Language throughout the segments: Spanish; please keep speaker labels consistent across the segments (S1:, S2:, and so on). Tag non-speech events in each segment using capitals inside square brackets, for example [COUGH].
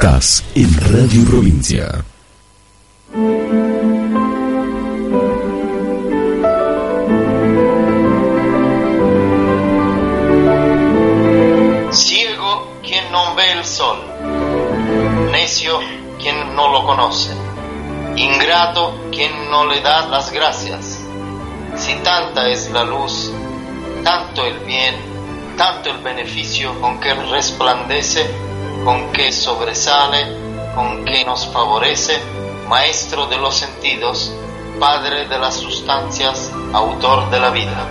S1: Estás en Radio Provincia.
S2: Ciego quien no ve el sol, necio quien no lo conoce, ingrato quien no le da las gracias. Si tanta es la luz, tanto el bien, tanto el beneficio con que resplandece, con que sobresale, con que nos favorece, Maestro de los sentidos, Padre de las sustancias, Autor de la vida.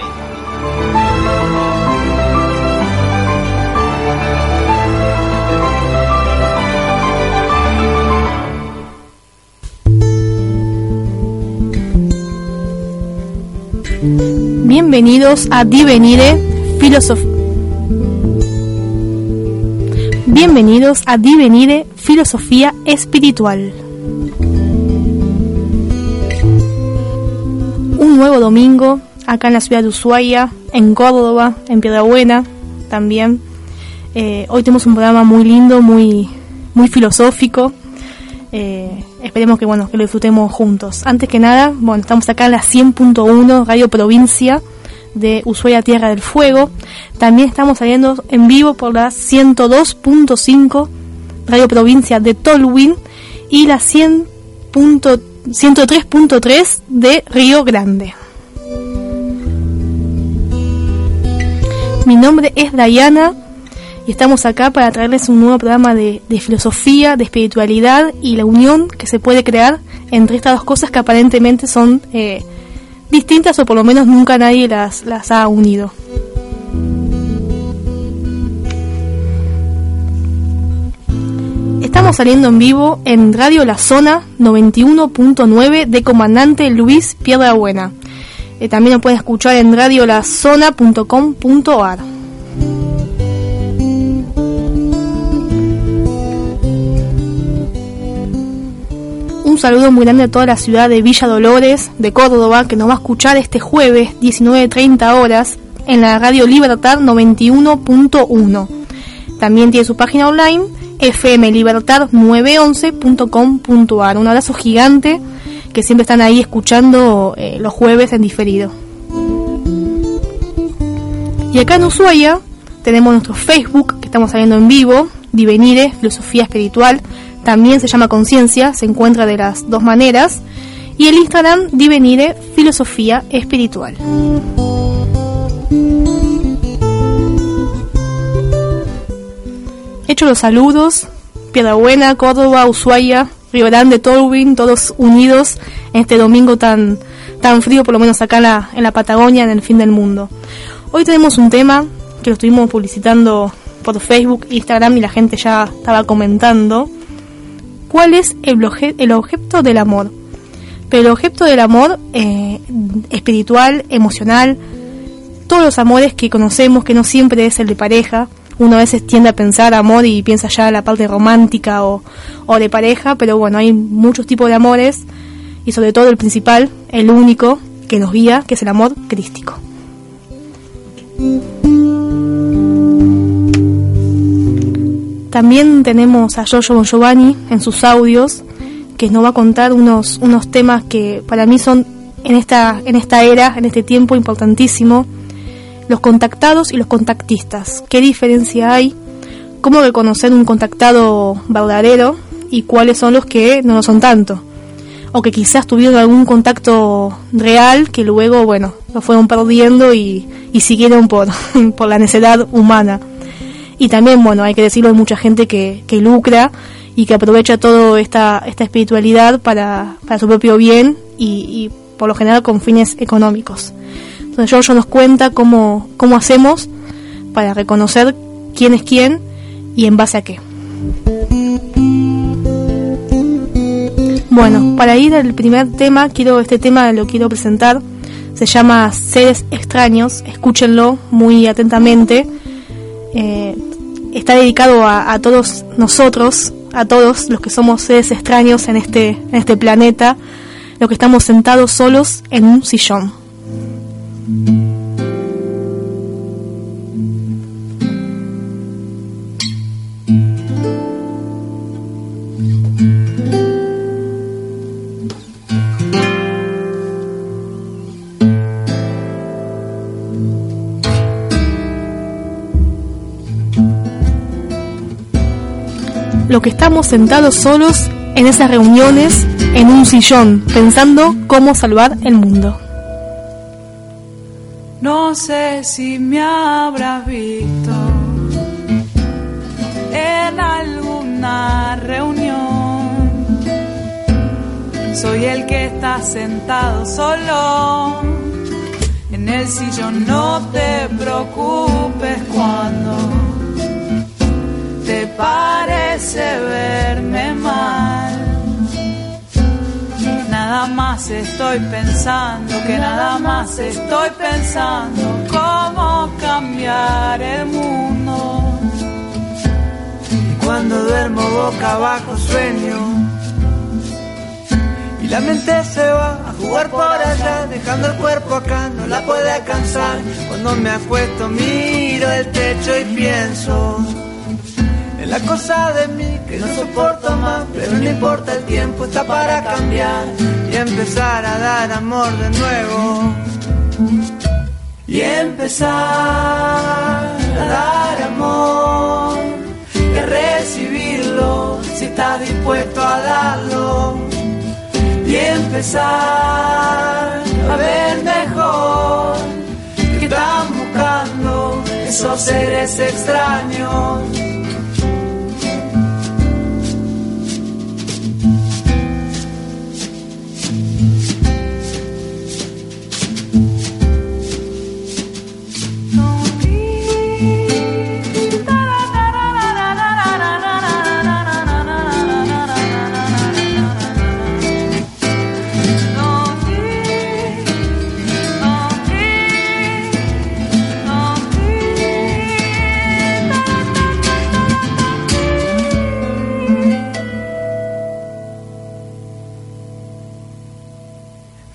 S3: Bienvenidos a Divenire Filosofía. Bienvenidos a Divenire Filosofía Espiritual. Un nuevo domingo acá en la ciudad de Ushuaia, en Córdoba, en Piedrabuena también. Eh, hoy tenemos un programa muy lindo, muy, muy filosófico. Eh, esperemos que bueno que lo disfrutemos juntos. Antes que nada, bueno, estamos acá en la 100.1 Radio Provincia de Ushuaia Tierra del Fuego. También estamos saliendo en vivo por la 102.5 Radio Provincia de Tolwyn y la 103.3 de Río Grande. Mi nombre es Dayana y estamos acá para traerles un nuevo programa de, filosofía, de espiritualidad y la unión que se puede crear entre estas dos cosas que aparentemente son eh, distintas o por lo menos nunca nadie las, las ha unido. Estamos saliendo en vivo en Radio La Zona 91.9 de Comandante Luis Piedrabuena. Eh, también lo pueden escuchar en radiolazona.com.ar. Un saludo muy grande a toda la ciudad de Villa Dolores, de Córdoba, que nos va a escuchar este jueves 19.30 horas en la Radio Libertad 91.1. También tiene su página online fmlibertad911.com.ar. Un abrazo gigante que siempre están ahí escuchando eh, los jueves en diferido. Y acá en Ushuaia tenemos nuestro Facebook, que estamos saliendo en vivo, Divenire, Filosofía Espiritual, también se llama Conciencia, se encuentra de las dos maneras, y el Instagram, Divenire, Filosofía Espiritual. Hecho los saludos, Piedrabuena, Córdoba, Ushuaia, Río Grande, Tolwyn, todos unidos en este domingo tan, tan frío, por lo menos acá en la, en la Patagonia, en el fin del mundo. Hoy tenemos un tema que lo estuvimos publicitando por Facebook, Instagram y la gente ya estaba comentando. ¿Cuál es el, el objeto del amor? Pero el objeto del amor eh, espiritual, emocional, todos los amores que conocemos, que no siempre es el de pareja, uno a veces tiende a pensar amor y piensa ya la parte romántica o, o de pareja, pero bueno, hay muchos tipos de amores y sobre todo el principal, el único que nos guía, que es el amor crístico. También tenemos a Giorgio Giovanni en sus audios, que nos va a contar unos, unos temas que para mí son en esta, en esta era, en este tiempo importantísimo, los contactados y los contactistas. ¿Qué diferencia hay? ¿Cómo reconocer un contactado verdadero y cuáles son los que no lo son tanto? O que quizás tuvieron algún contacto real que luego, bueno, lo fueron perdiendo y, y siguieron por, [LAUGHS] por la necesidad humana. Y también, bueno, hay que decirlo, hay mucha gente que, que lucra y que aprovecha toda esta, esta espiritualidad para, para su propio bien y, por lo general con fines económicos. Entonces Giorgio nos cuenta cómo, cómo hacemos para reconocer quién es quién y en base a qué. Bueno, para ir al primer tema, quiero este tema lo quiero presentar. Se llama Seres extraños. Escúchenlo muy atentamente. Eh, está dedicado a, a, todos nosotros, a todos los que somos seres extraños en este, en este planeta, los que estamos sentados solos en un sillón. Los que estamos sentados solos en esas reuniones en un sillón, pensando cómo salvar el mundo.
S4: No sé si me habrás visto en alguna reunión. Soy el que está sentado solo en el sillón. No te preocupes cuando te parece verme mal. Nada más estoy pensando, que nada más estoy pensando cómo cambiar el mundo.
S5: Y cuando duermo boca abajo sueño. Y la mente se va a jugar por allá, dejando el cuerpo acá, no la puede alcanzar. Cuando me acuesto miro el techo y pienso la cosa de mí que no soporto más, pero no importa el tiempo, está para cambiar y empezar a dar amor de nuevo. Y empezar a dar amor y recibirlo si estás dispuesto a darlo. Y empezar a ver mejor que están buscando esos seres extraños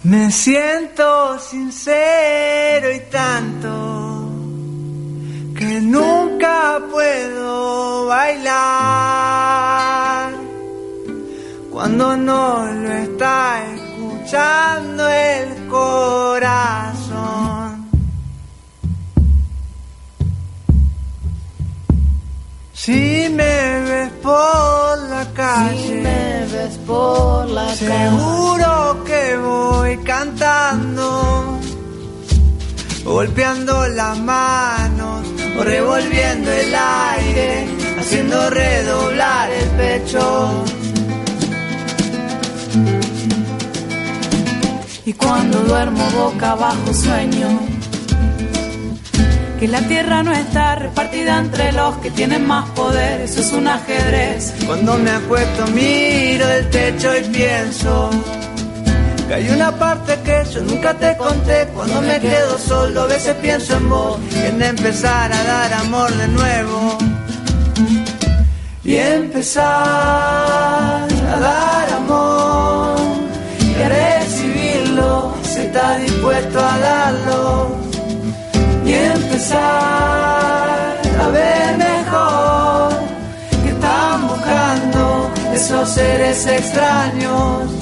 S5: Me siento sincero y tanto que nunca puedo bailar cuando no lo está escuchando el corazón. Si me ves por la calle,
S6: si me ves por la
S5: seguro voy cantando, golpeando las manos o revolviendo el aire, haciendo redoblar el pecho.
S4: Y cuando duermo boca abajo sueño que la tierra no está repartida entre los que tienen más poder, eso es un ajedrez.
S5: Cuando me acuesto miro el techo y pienso que hay una parte que yo nunca te conté. Cuando me quedo solo a veces pienso en vos, en empezar a dar amor de nuevo. Y empezar a dar amor. Y a recibirlo si estás dispuesto a darlo. Y empezar a ver mejor. Que están buscando esos seres extraños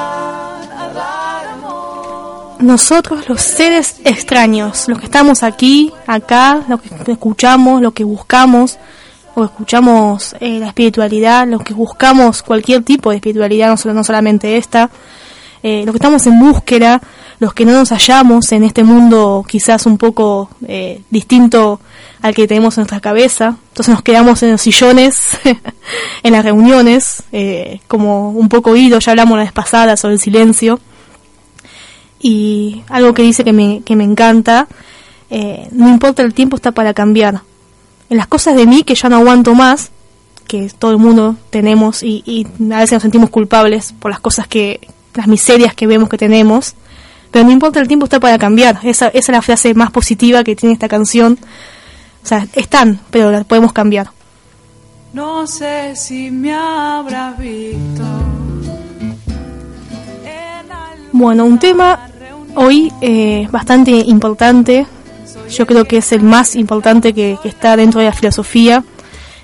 S3: Nosotros los seres extraños, los que estamos aquí, acá, lo que escuchamos, lo que buscamos, o escuchamos eh, la espiritualidad, los que buscamos cualquier tipo de espiritualidad, no, no solamente esta, eh, los que estamos en búsqueda, los que no nos hallamos en este mundo quizás un poco eh, distinto al que tenemos en nuestra cabeza. Entonces nos quedamos en los sillones, [LAUGHS] en las reuniones, eh, como un poco oído, ya hablamos la vez pasada sobre el silencio. Y algo que dice que me, que me encanta, eh, no importa el tiempo, está para cambiar. En las cosas de mí que ya no aguanto más, que todo el mundo tenemos y, y a veces nos sentimos culpables por las cosas que, las miserias que vemos que tenemos, pero no importa el tiempo, está para cambiar. Esa, esa es la frase más positiva que tiene esta canción. O sea, están, pero las podemos cambiar.
S4: No sé si me habrás visto.
S3: Bueno, un tema hoy eh, bastante importante, yo creo que es el más importante que, que está dentro de la filosofía,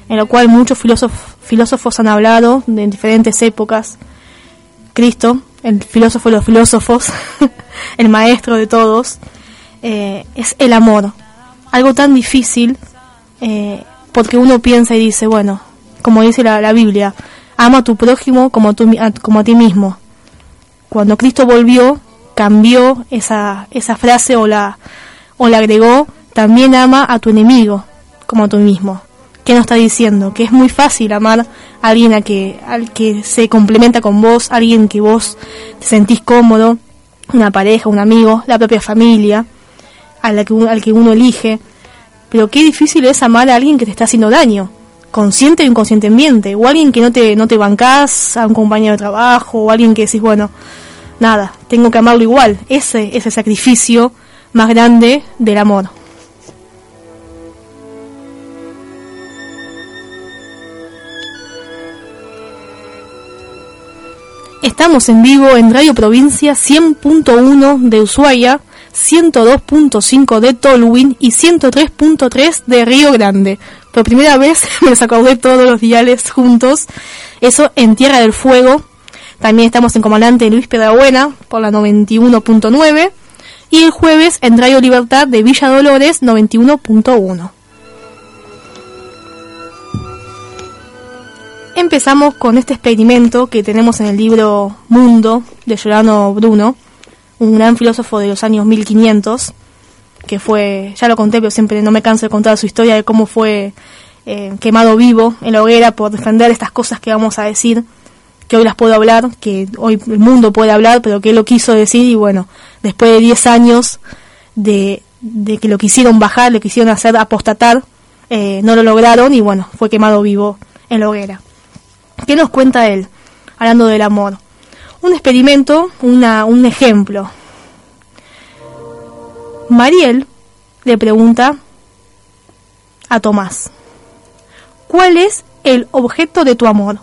S3: en lo cual muchos filósofos, han hablado en diferentes épocas. Cristo, el filósofo de los filósofos, [LAUGHS] el maestro de todos, eh, es el amor. Algo tan difícil, eh, porque uno piensa y dice, bueno, como dice la, la Biblia, ama a tu prójimo como, tú, a, como a ti mismo. Cuando Cristo volvió, cambió esa, esa frase o la, o la agregó, también ama a tu enemigo como a tú mismo. ¿Qué nos está diciendo? Que es muy fácil amar a alguien a que, al que se complementa con vos, alguien que vos te sentís cómodo, una pareja, un amigo, la propia familia, a la que, al que uno elige. Pero qué difícil es amar a alguien que te está haciendo daño, consciente o inconscientemente, o alguien que no te, no te bancás, a un compañero de trabajo, o alguien que decís, bueno, nada, tengo que amarlo igual. Ese es el sacrificio más grande del amor. Estamos en vivo en Radio Provincia 100.1 de Ushuaia, 102.5 de Tolwyn y 103.3 de Río Grande. Por primera vez [LAUGHS] me los acordé todos los diales juntos. Eso en Tierra del Fuego. También estamos en Comandante Luis Pedrabuena por la 91.9. Y el jueves en Radio Libertad de Villa Dolores 91.1. Empezamos con este experimento que tenemos en el libro Mundo de Giordano Bruno, un gran filósofo de los años 1500, que fue, ya lo conté, pero siempre no me canso de contar su historia de cómo fue eh, quemado vivo en la hoguera por defender estas cosas que vamos a decir, que hoy las puedo hablar, que hoy el mundo puede hablar, pero que lo quiso decir y bueno, después de 10 años de, de que lo quisieron bajar, lo quisieron hacer apostatar, eh, no lo lograron y bueno, fue quemado vivo en la hoguera. ¿Qué nos cuenta él? Hablando del amor. Un experimento, una, un ejemplo. Mariel le pregunta a Tomás, ¿cuál es el objeto de tu amor?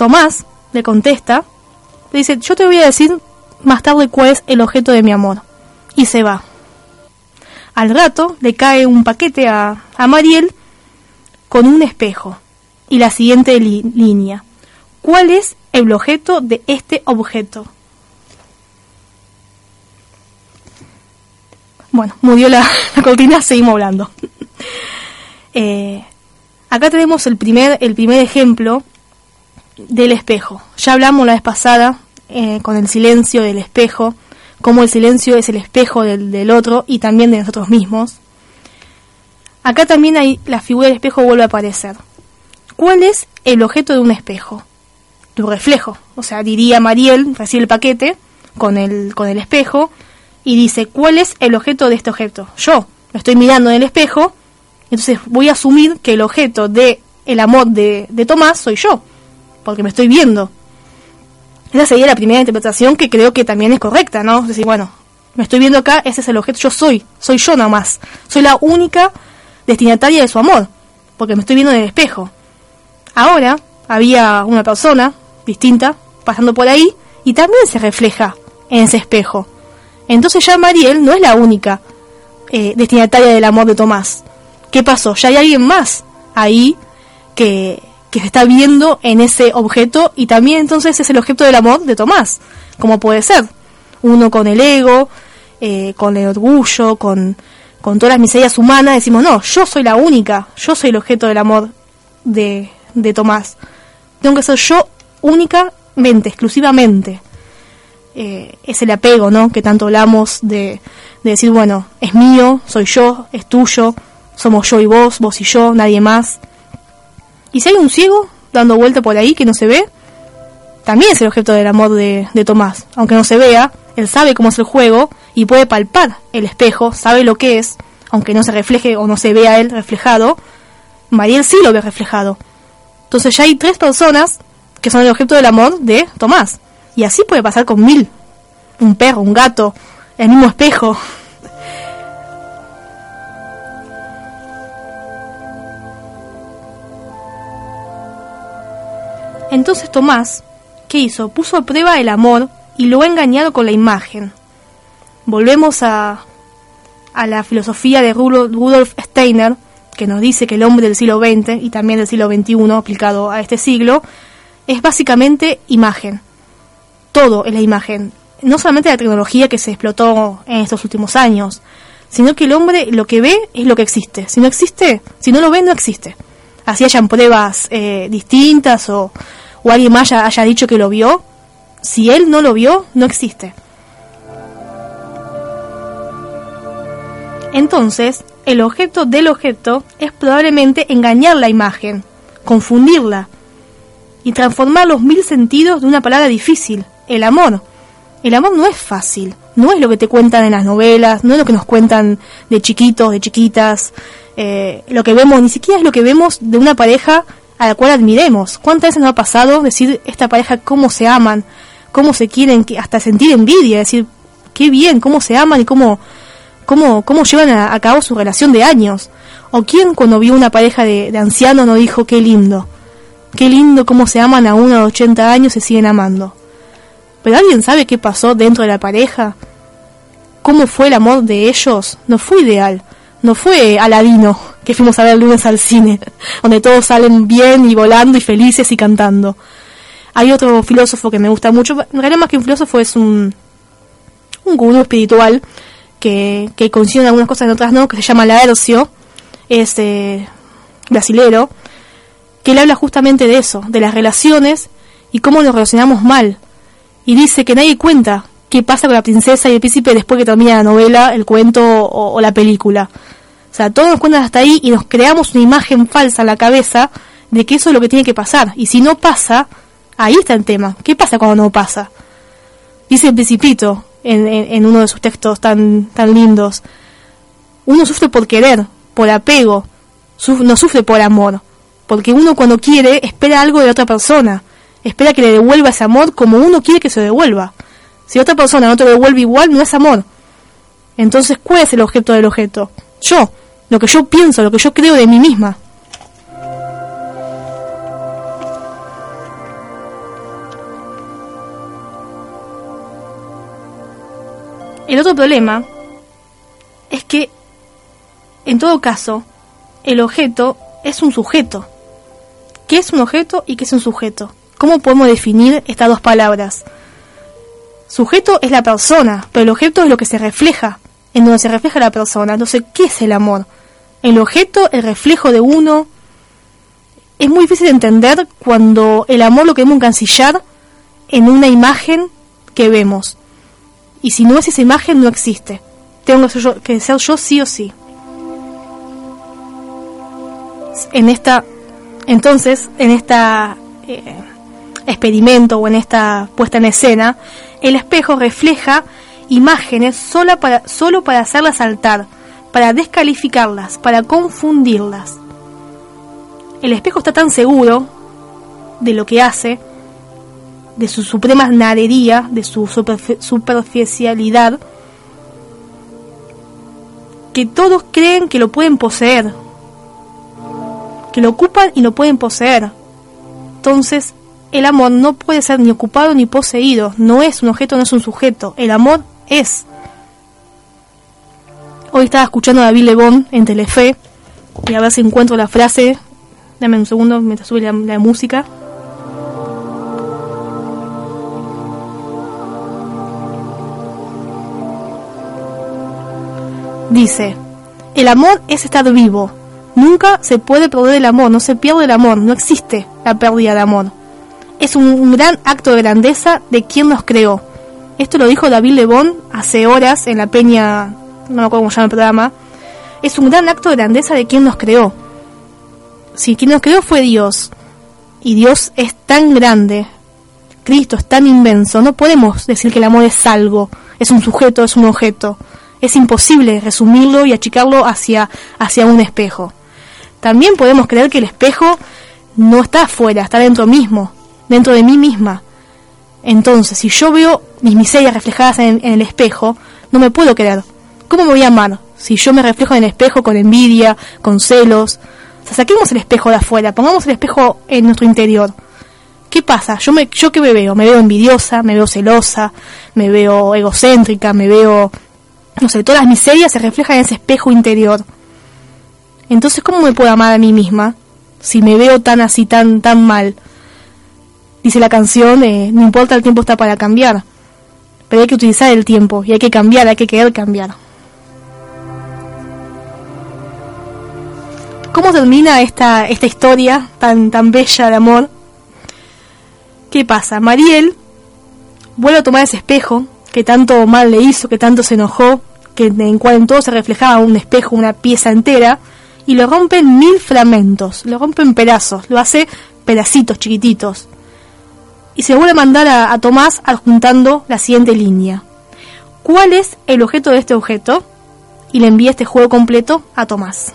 S3: Tomás le contesta, le dice, yo te voy a decir más tarde cuál es el objeto de mi amor. Y se va. Al rato le cae un paquete a, a Mariel con un espejo y la siguiente línea. ¿Cuál es el objeto de este objeto? Bueno, murió la, [LAUGHS] la cortina, seguimos hablando. eh, acá tenemos el primer, el primer ejemplo del espejo. Ya hablamos la vez pasada eh, con el silencio del espejo, cómo el silencio es el espejo del, otro y también de nosotros mismos. Acá también hay la figura del espejo vuelve a aparecer. ¿Cuál es el objeto de un espejo? Tu reflejo. O sea, diría Mariel, recibe el paquete con el, con el espejo y dice, ¿cuál es el objeto de este objeto? Yo lo estoy mirando en el espejo, entonces voy a asumir que el objeto de el amor de, de Tomás soy yo, porque me estoy viendo. Esa sería la primera interpretación que creo que también es correcta, ¿no? Es decir, bueno, me estoy viendo acá, ese es el objeto, yo soy, soy yo nada más. Soy la única destinataria de su amor, porque me estoy viendo en el espejo. Ahora había una persona distinta pasando por ahí y también se refleja en ese espejo. Entonces ya Mariel no es la única eh, destinataria del amor de Tomás. ¿Qué pasó? Ya hay alguien más ahí que, que se está viendo en ese objeto y también entonces es el objeto del amor de Tomás. ¿Cómo puede ser? Uno con el ego, eh, con el orgullo, con, con todas las miserias humanas, decimos, no, yo soy la única, yo soy el objeto del amor de, de Tomás. Tengo que ser yo únicamente, exclusivamente. Eh, es el apego, ¿no? Que tanto hablamos de, de decir, bueno, es mío, soy yo, es tuyo, somos yo y vos, vos y yo, nadie más. Y si hay un ciego dando vuelta por ahí que no se ve, también es el objeto del amor de, de Tomás. Aunque no se vea, él sabe cómo es el juego y puede palpar el espejo, sabe lo que es, aunque no se refleje o no se vea él reflejado, Mariel sí lo ve reflejado. Entonces ya hay tres personas que son el objeto del amor de Tomás. Y así puede pasar con mil. Un perro, un gato, el mismo espejo. Entonces Tomás, ¿qué hizo? Puso a prueba el amor y lo ha engañado con la imagen. Volvemos a, a la filosofía de Rudolf Steiner, que nos dice que el hombre del siglo XX y también del siglo XXI aplicado a este siglo es básicamente imagen. Todo es la imagen. No solamente la tecnología que se explotó en estos últimos años, sino que el hombre lo que ve es lo que existe. Si no existe, si no lo ve, no existe. Así hayan pruebas eh, distintas o, o alguien más haya dicho que lo vio, si él no lo vio, no existe. Entonces, el objeto del objeto es probablemente engañar la imagen, confundirla y transformar los mil sentidos de una palabra difícil, el amor. El amor no es fácil, no es lo que te cuentan en las novelas, no es lo que nos cuentan de chiquitos, de chiquitas, eh, lo que vemos, ni siquiera es lo que vemos de una pareja a la cual admiremos. ¿Cuántas veces nos ha pasado decir esta pareja cómo se aman, cómo se quieren, hasta sentir envidia, decir qué bien, cómo se aman y cómo cómo, cómo llevan a, cabo su relación de años. O quién cuando vio una pareja de, ancianos no dijo qué lindo, qué lindo cómo se aman a uno de 80 años y se siguen amando. Pero ¿alguien sabe qué pasó dentro de la pareja? ¿Cómo fue el amor de ellos? No fue ideal, no fue Aladino, que fuimos a ver el lunes al cine, [LAUGHS] donde todos salen bien y volando y felices y cantando. Hay otro filósofo que me gusta mucho, en realidad más que un filósofo es un, un gurú espiritual que, que coinciden algunas cosas en otras no, que se llama Laercio, es eh, brasilero, que él habla justamente de eso, de las relaciones y cómo nos relacionamos mal. Y dice que nadie cuenta qué pasa con la princesa y el príncipe después que termina la novela, el cuento o la película. O sea, todos nos cuentan hasta ahí y nos creamos una imagen falsa en la cabeza de que eso es lo que tiene que pasar. Y si no pasa, ahí está el tema. ¿Qué pasa cuando no pasa? Dice el principito, en, uno de sus textos tan, tan lindos. Uno sufre por querer, por apego, no sufre por amor, porque uno cuando quiere espera algo de otra persona, espera que le devuelva ese amor como uno quiere que se devuelva. Si otra persona no te lo devuelve igual, no es amor. Entonces, ¿cuál es el objeto del objeto? Yo, lo que yo pienso, lo que yo creo de mí misma. El otro problema es que, en todo caso, el objeto es un sujeto. ¿Qué es un objeto y qué es un sujeto? ¿Cómo podemos definir estas dos palabras? Sujeto es la persona, pero el objeto es lo que se refleja, en donde se refleja la persona. Entonces, ¿qué es el amor? El objeto, el reflejo de uno. Es muy difícil de entender cuando el amor lo queremos encancillar en una imagen que vemos. Y si no es esa imagen, no existe. Tengo que ser yo, sí o sí. En esta, entonces, en esta eh, experimento o en esta puesta en escena, el espejo refleja imágenes solo para, solo para hacerlas saltar, para descalificarlas, para confundirlas. El espejo está tan seguro de lo que hace de su suprema nadería, de su superficialidad, que todos creen que lo pueden poseer, que lo ocupan y lo pueden poseer. Entonces, el amor no puede ser ni ocupado ni poseído, no es un objeto, no es un sujeto, el amor es. Hoy estaba escuchando a David Lebón en Telefe, y a ver si encuentro la frase, dame un segundo mientras sube la música. Dice, el amor es estar vivo. Nunca se puede perder el amor, no se pierde el amor, no existe la pérdida de amor. Es un, gran acto de grandeza de quien nos creó. Esto lo dijo David Lebón hace horas en la peña, no me acuerdo cómo se llama el programa. Es un gran acto de grandeza de quien nos creó. Si quien nos creó fue Dios, y Dios es tan grande, Cristo es tan inmenso, no podemos decir que el amor es algo, es un sujeto, es un objeto es imposible resumirlo y achicarlo hacia, hacia un espejo. También podemos creer que el espejo no está afuera, está dentro mismo, dentro de mí misma. Entonces, si yo veo mis miserias reflejadas en, el espejo, no me puedo querer. ¿Cómo me voy a amar? Si yo me reflejo en el espejo con envidia, con celos. O sea, saquemos el espejo de afuera, pongamos el espejo en nuestro interior. ¿Qué pasa? Yo, me, que me veo, me veo envidiosa, me veo celosa, me veo egocéntrica, me veo, no sé, todas las miserias se reflejan en ese espejo interior. Entonces, ¿cómo me puedo amar a mí misma si me veo tan así, tan, tan mal? Dice la canción, eh, no importa, el tiempo está para cambiar. Pero hay que utilizar el tiempo y hay que cambiar, hay que querer cambiar. ¿Cómo termina esta, esta historia tan, tan bella de amor? ¿Qué pasa? Mariel vuelve a tomar ese espejo que tanto mal le hizo, que tanto se enojó, que en cual en todo se reflejaba un espejo, una pieza entera, y lo rompe en mil fragmentos, lo rompe en pedazos, lo hace pedacitos chiquititos. Y se vuelve a mandar a, Tomás adjuntando la siguiente línea. ¿Cuál es el objeto de este objeto? Y le envía este juego completo a Tomás.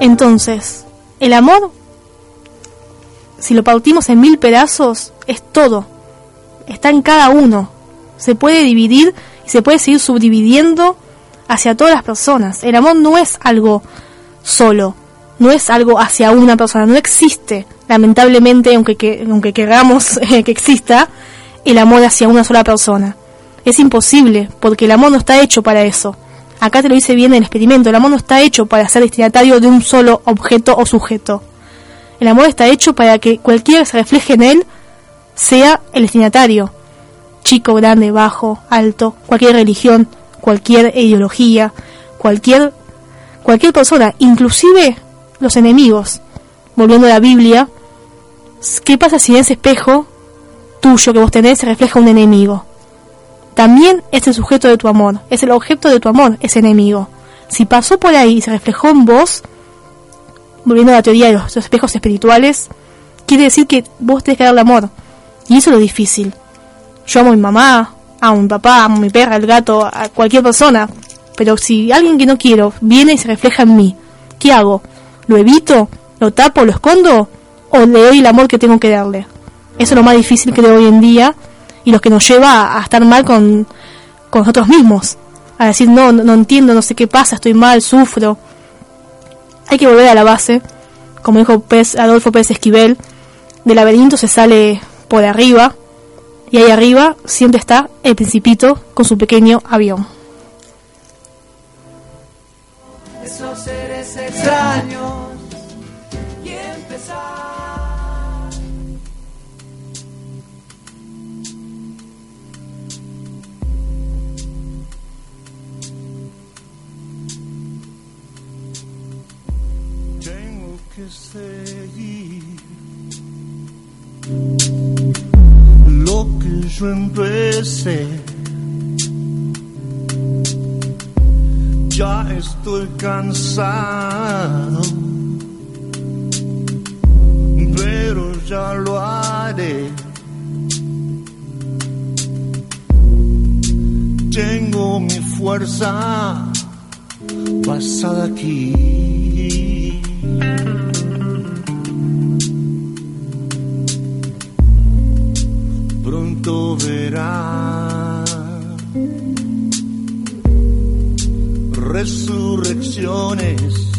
S3: Entonces, el amor, si lo partimos en mil pedazos, es todo. Está en cada uno. Se puede dividir y se puede seguir subdividiendo hacia todas las personas. El amor no es algo solo, no es algo hacia una persona, no existe, lamentablemente, aunque, que, aunque queramos [LAUGHS] que exista, el amor hacia una sola persona. Es imposible, porque el amor no está hecho para eso. Acá te lo dice bien el experimento, el amor no está hecho para ser destinatario de un solo objeto o sujeto. El amor está hecho para que cualquiera que se refleje en él sea el destinatario. Chico, grande, bajo, alto, cualquier religión, cualquier ideología, cualquier cualquier persona, inclusive los enemigos. Volviendo a la Biblia, ¿qué pasa si en ese espejo tuyo que vos tenés se refleja un enemigo? También es el sujeto de tu amor, es el objeto de tu amor, ese enemigo. Si pasó por ahí y se reflejó en vos, volviendo a la teoría de los, espejos espirituales, quiere decir que vos tenés que darle amor. Y eso es lo difícil. Yo amo a mi mamá, a mi papá, a mi perra, al gato, a cualquier persona. Pero si alguien que no quiero viene y se refleja en mí, ¿qué hago? ¿Lo evito? ¿Lo tapo? ¿Lo escondo? ¿O le doy el amor que tengo que darle? Eso es lo más difícil que de hoy en día y lo que nos lleva a estar mal con, con nosotros mismos. A decir, no, no, no entiendo, no sé qué pasa, estoy mal, sufro. Hay que volver a la base. Como dijo Pez, Adolfo Pérez Esquivel, del laberinto se sale por arriba y ahí arriba siempre está el principito con su pequeño avión.
S5: Seres extraños y empezar.
S7: Tengo que seguir lo que yo empecé. Ya estoy cansado, pero ya lo haré. Tengo mi fuerza basada aquí. Pronto verá resurrecciones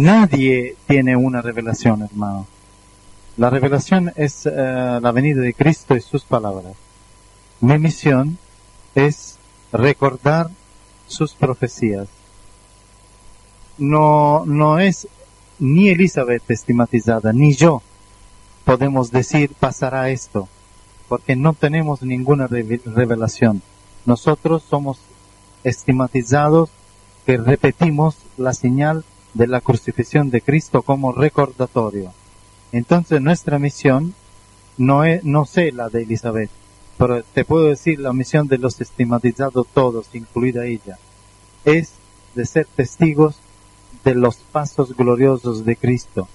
S8: Nadie tiene una revelación, hermano. La revelación es eh, la venida de Cristo y sus palabras. Mi misión es recordar sus profecías. No, no es ni Elizabeth estigmatizada, ni yo podemos decir pasará esto, porque no tenemos ninguna revelación. Nosotros somos estigmatizados que repetimos la señal de la crucifixión de Cristo como recordatorio. Entonces nuestra misión no es, no sé la de Elizabeth, pero te puedo decir la misión de los estigmatizados todos, incluida ella, es de ser testigos de los pasos gloriosos de Cristo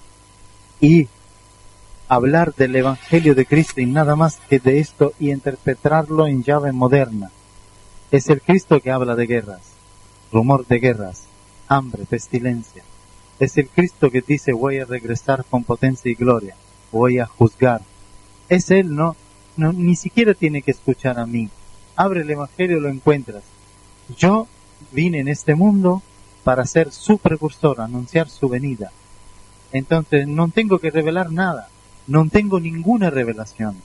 S8: y hablar del Evangelio de Cristo y nada más que de esto y interpretarlo en llave moderna. Es el Cristo que habla de guerras, rumor de guerras, hambre, pestilencia. Es el Cristo que dice voy a regresar con potencia y gloria, voy a juzgar. Es Él, no, no ni siquiera tiene que escuchar a mí. Abre el Evangelio y lo encuentras. Yo vine en este mundo para ser su precursor, anunciar su venida. Entonces no tengo que revelar nada, no tengo ninguna revelación.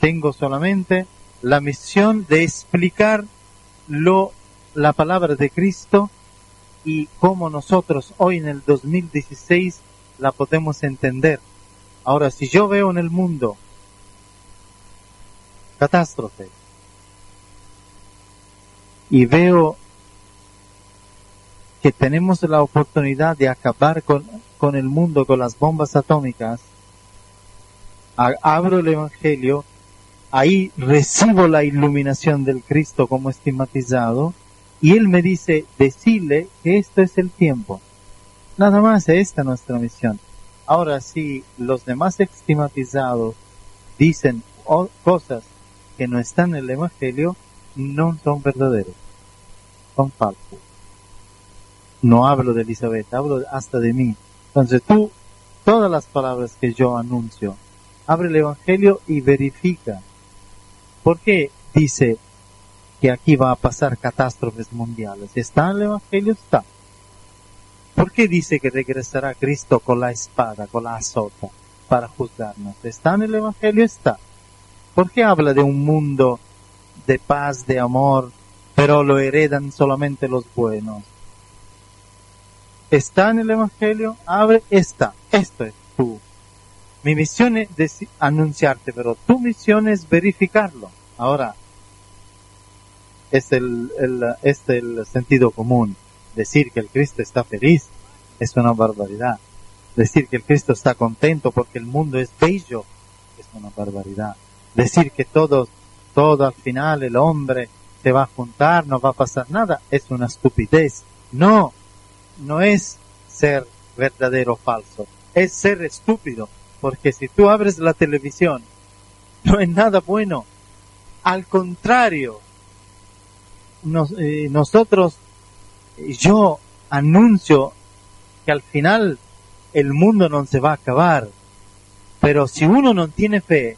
S8: Tengo solamente la misión de explicar lo, la palabra de Cristo y cómo nosotros hoy en el 2016 la podemos entender. Ahora, si yo veo en el mundo catástrofe y veo que tenemos la oportunidad de acabar con, con el mundo, con las bombas atómicas, abro el Evangelio, ahí recibo la iluminación del Cristo como estigmatizado, y Él me dice, decirle que esto es el tiempo. Nada más, esta es nuestra misión. Ahora, si los demás estigmatizados dicen cosas que no están en el Evangelio, no son verdaderos, son falsos no hablo de Elizabeth, hablo hasta de mí. Entonces tú, todas las palabras que yo anuncio, abre el Evangelio y verifica. ¿Por qué dice que aquí va a pasar catástrofes mundiales? ¿Está el Evangelio? Está. ¿Por qué dice que regresará Cristo con la espada, con la azota, para juzgarnos? ¿Está en el Evangelio? Está. ¿Por qué habla de un mundo de paz, de amor, pero lo heredan solamente los buenos? está en el Evangelio, abre, está. Esto es tú. Mi misión es anunciarte, pero tu misión es verificarlo. Ahora, es el, el, es el sentido común. Decir que el Cristo está feliz es una barbaridad. Decir que el Cristo está contento porque el mundo es bello es una barbaridad. Decir que todo, todo al final el hombre se va a juntar, no va a pasar nada, es una estupidez. No, no es ser verdadero o falso, es ser estúpido, porque si tú abres la televisión, no es nada bueno. Al contrario, eh, nosotros, yo anuncio que al final el mundo no se va a acabar, pero si uno no tiene fe,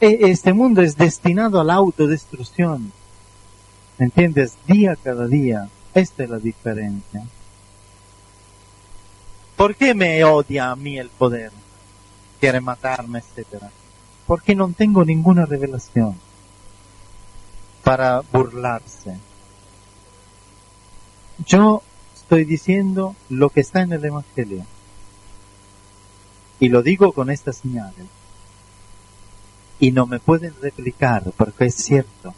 S8: e, este mundo es destinado a la autodestrucción. ¿Me entiendes? Día cada día. Esta es la diferencia. ¿Por qué me odia a mí el poder? Quiere matarme, etcétera. Porque no tengo ninguna revelación para burlarse. Yo estoy diciendo lo que está en el Evangelio. Y lo digo con estas señales. Y no me pueden replicar porque es cierto.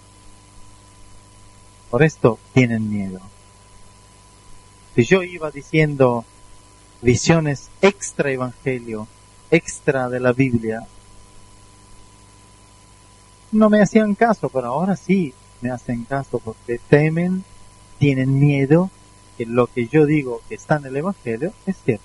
S8: Por esto tienen miedo. Si yo iba diciendo visiones extra evangelio, extra de la Biblia, no me hacían caso, pero ahora sí me hacen caso porque temen, tienen miedo que lo que yo digo que está en el Evangelio es cierto.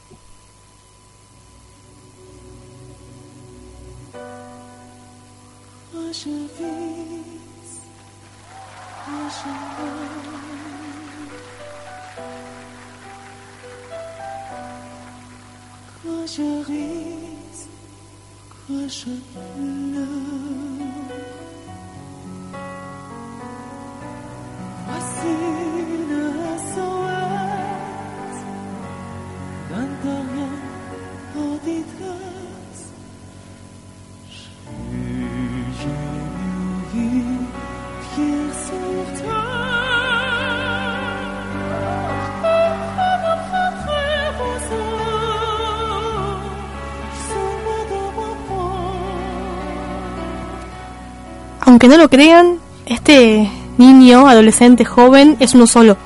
S3: aunque no lo crean, este niño, adolescente, joven, es uno solo.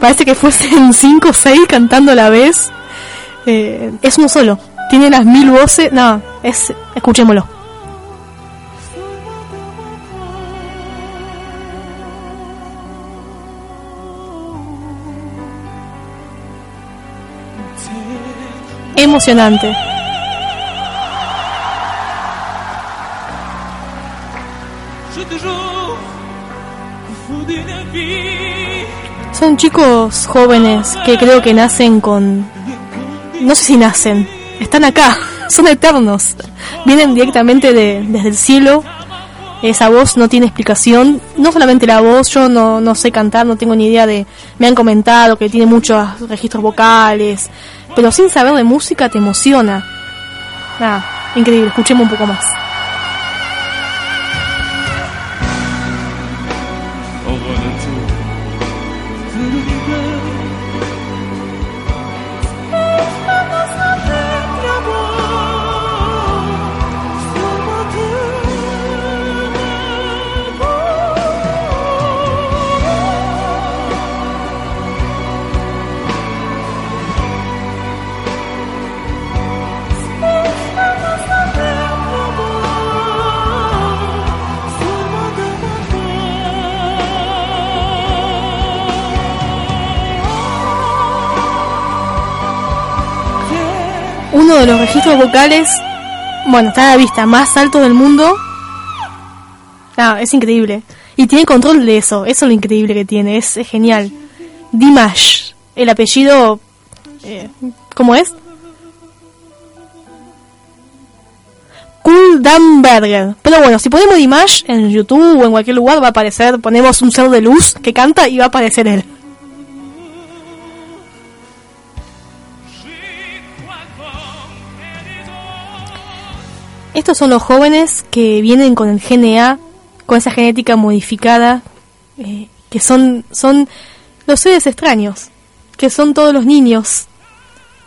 S3: Parece que fuesen [LAUGHS] cinco o seis cantando a la vez. Eh, es uno solo. Tiene las mil voces. No, es. Escuchémoslo. Emocionante. Son chicos jóvenes que creo que nacen con... No sé si nacen, están acá, [LAUGHS] son eternos. Vienen directamente de, desde el cielo. Esa voz no tiene explicación. No solamente la voz, yo no, no sé cantar, no tengo ni idea de... Me han comentado que tiene muchos registros vocales, pero sin saber de música te emociona. Nada, increíble, escuchemos un poco más. De los registros vocales, bueno, está a la vista, más alto del mundo. Ah, es increíble. Y tiene control de eso, eso es lo increíble que tiene, es, genial. Dimash, el apellido, eh, ¿cómo es? Kuldanberger. Pero bueno, si ponemos Dimash en YouTube o en cualquier lugar va a aparecer, ponemos un ser de luz que canta y va a aparecer él. Estos son los jóvenes que vienen con el GNA, con esa genética modificada, eh, que son, son los seres extraños, que son todos los niños.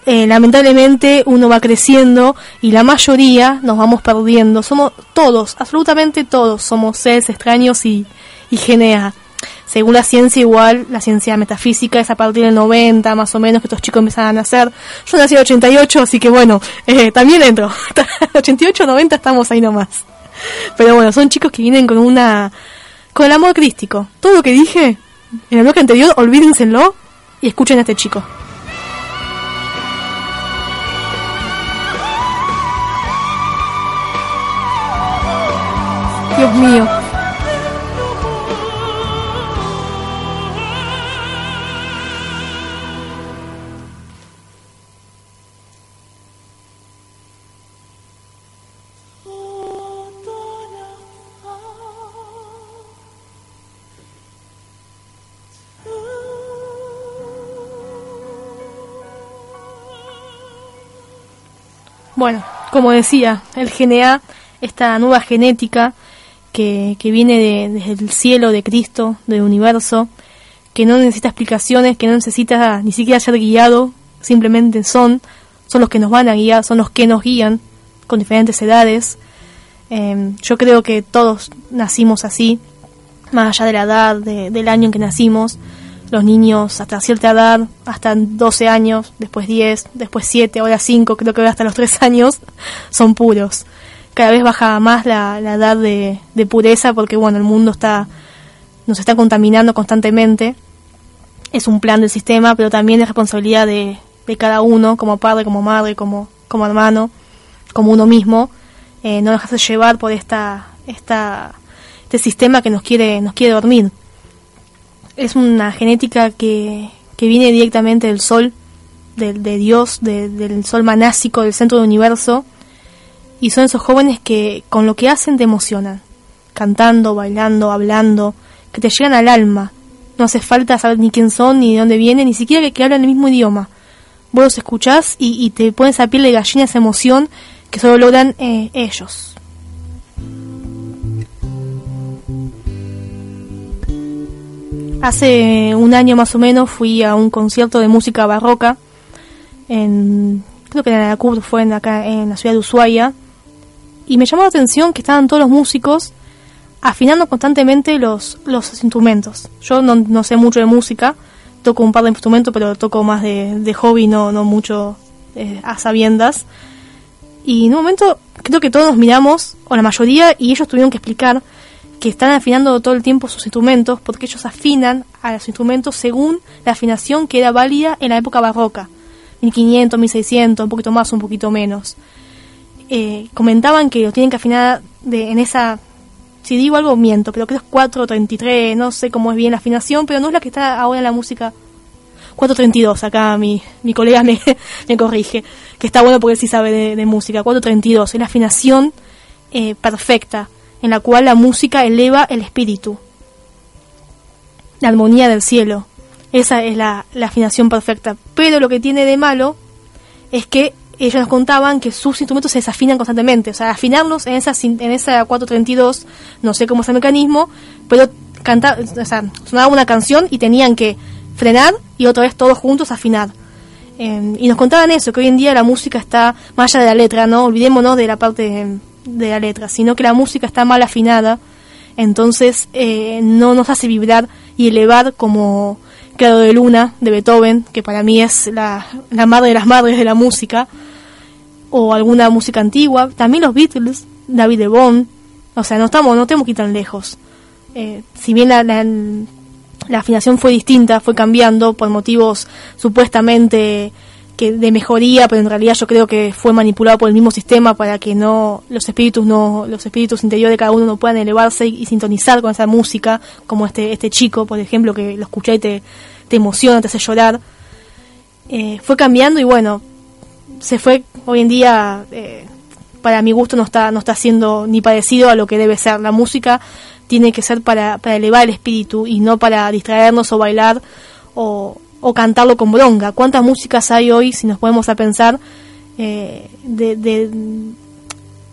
S3: Eh, lamentablemente uno va creciendo y la mayoría nos vamos perdiendo. Somos todos, absolutamente todos, somos seres extraños y, y GNA según la ciencia igual, la ciencia metafísica es a partir del 90 más o menos que estos chicos empezaban a nacer. Yo nací en 88, así que bueno, eh, también entro. [LAUGHS] 88, 90 estamos ahí nomás. Pero bueno, son chicos que vienen con una... con el amor crístico. Todo lo que dije en el bloque anterior, olvídenselo y escuchen a este chico. Dios mío. Bueno, como decía, el GNA, esta nueva genética que, que viene de, desde el cielo de Cristo, del universo, que no necesita explicaciones, que no necesita ni siquiera ser guiado, simplemente son, son los que nos van a guiar, son los que nos guían con diferentes edades. Eh, yo creo que todos nacimos así, más allá de la edad, de, del año en que nacimos. Los niños hasta cierta edad, hasta 12 años, después 10, después 7, ahora 5, creo que hasta los 3 años, [LAUGHS] son puros. Cada vez baja más la, la edad de, de pureza porque, bueno, el mundo está nos está contaminando constantemente. Es un plan del sistema, pero también es responsabilidad de, de cada uno, como padre, como madre, como, como hermano, como uno mismo, eh, no dejarse llevar por esta, esta, este sistema que nos quiere, nos quiere dormir. Es una genética que, que viene directamente del sol, de, de Dios, de- del sol manásico, del centro del universo, y son esos jóvenes que con lo que hacen te emocionan, cantando, bailando, hablando, que te llegan al alma. No hace falta saber ni quién son, ni de dónde vienen, ni siquiera que, que hablan el mismo idioma. Vos los escuchás y, y te pones a piel de gallina esa emoción que solo logran eh, ellos. Hace un año más o menos fui a un concierto de música barroca en creo que en la CUB fue en acá en la ciudad de Ushuaia y me llamó la atención que estaban todos los músicos afinando constantemente los, los instrumentos. Yo no, no sé mucho de música, toco un par de instrumentos, pero toco más de, de hobby, no, no mucho eh, a sabiendas. Y en un momento creo que todos nos miramos, o la mayoría, y ellos tuvieron que explicar que están afinando todo el tiempo sus instrumentos porque ellos afinan a los instrumentos según la afinación que era válida en la época barroca, 1500, 1600, un poquito más, un poquito menos. Eh, comentaban que lo tienen que afinar de, en esa, si digo algo miento, pero creo que es 433, no sé cómo es bien la afinación, pero no es la que está ahora en la música. 432, acá mi, mi colega me, [LAUGHS] me corrige, que está bueno porque sí sabe de, de música, 432, es la afinación eh, perfecta en la cual la música eleva el espíritu, la armonía del cielo. Esa es la, afinación perfecta. Pero lo que tiene de malo es que ellos nos contaban que sus instrumentos se desafinan constantemente. O sea, afinarlos en esa, en esa 432, no sé cómo es el mecanismo, pero cantar, o sea, sonaba una canción y tenían que frenar y otra vez todos juntos afinar. Eh, y nos contaban eso, que hoy en día la música está más allá de la letra, ¿no? Olvidémonos de la parte de la letra, sino que la música está mal afinada, entonces eh, no nos hace vibrar y elevar como Claro de Luna de Beethoven, que para mí es la, madre de las madres de la música, o alguna música antigua, también los Beatles, David de Bond, o sea, no estamos, no tenemos que ir tan lejos. Eh, si bien la, la, la afinación fue distinta, fue cambiando por motivos supuestamente que de mejoría, pero en realidad yo creo que fue manipulado por el mismo sistema para que no los espíritus no los espíritus interiores de cada uno no puedan elevarse y, sintonizar con esa música, como este este chico, por ejemplo, que lo escuché y te, te emociona, te hace llorar. Eh, fue cambiando y bueno, se fue hoy en día eh, para mi gusto no está no está siendo ni parecido a lo que debe ser. La música tiene que ser para, para elevar el espíritu y no para distraernos o bailar o, o cantarlo con bronca. ¿Cuántas músicas hay hoy, si nos podemos a pensar, eh, de, de,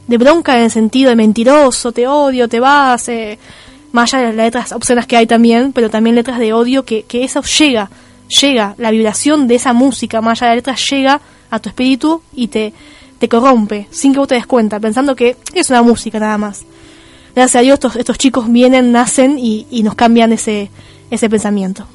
S3: de, bronca en el sentido de mentiroso, te odio, te vas, eh, más allá de las letras obscenas que hay también, pero también letras de odio, que, que eso llega, llega, la vibración de esa música, más allá de las letras, llega a tu espíritu y te, te corrompe, sin que vos te des cuenta, pensando que es una música nada más. Gracias a Dios estos, estos chicos vienen, nacen y, y nos cambian ese, ese pensamiento.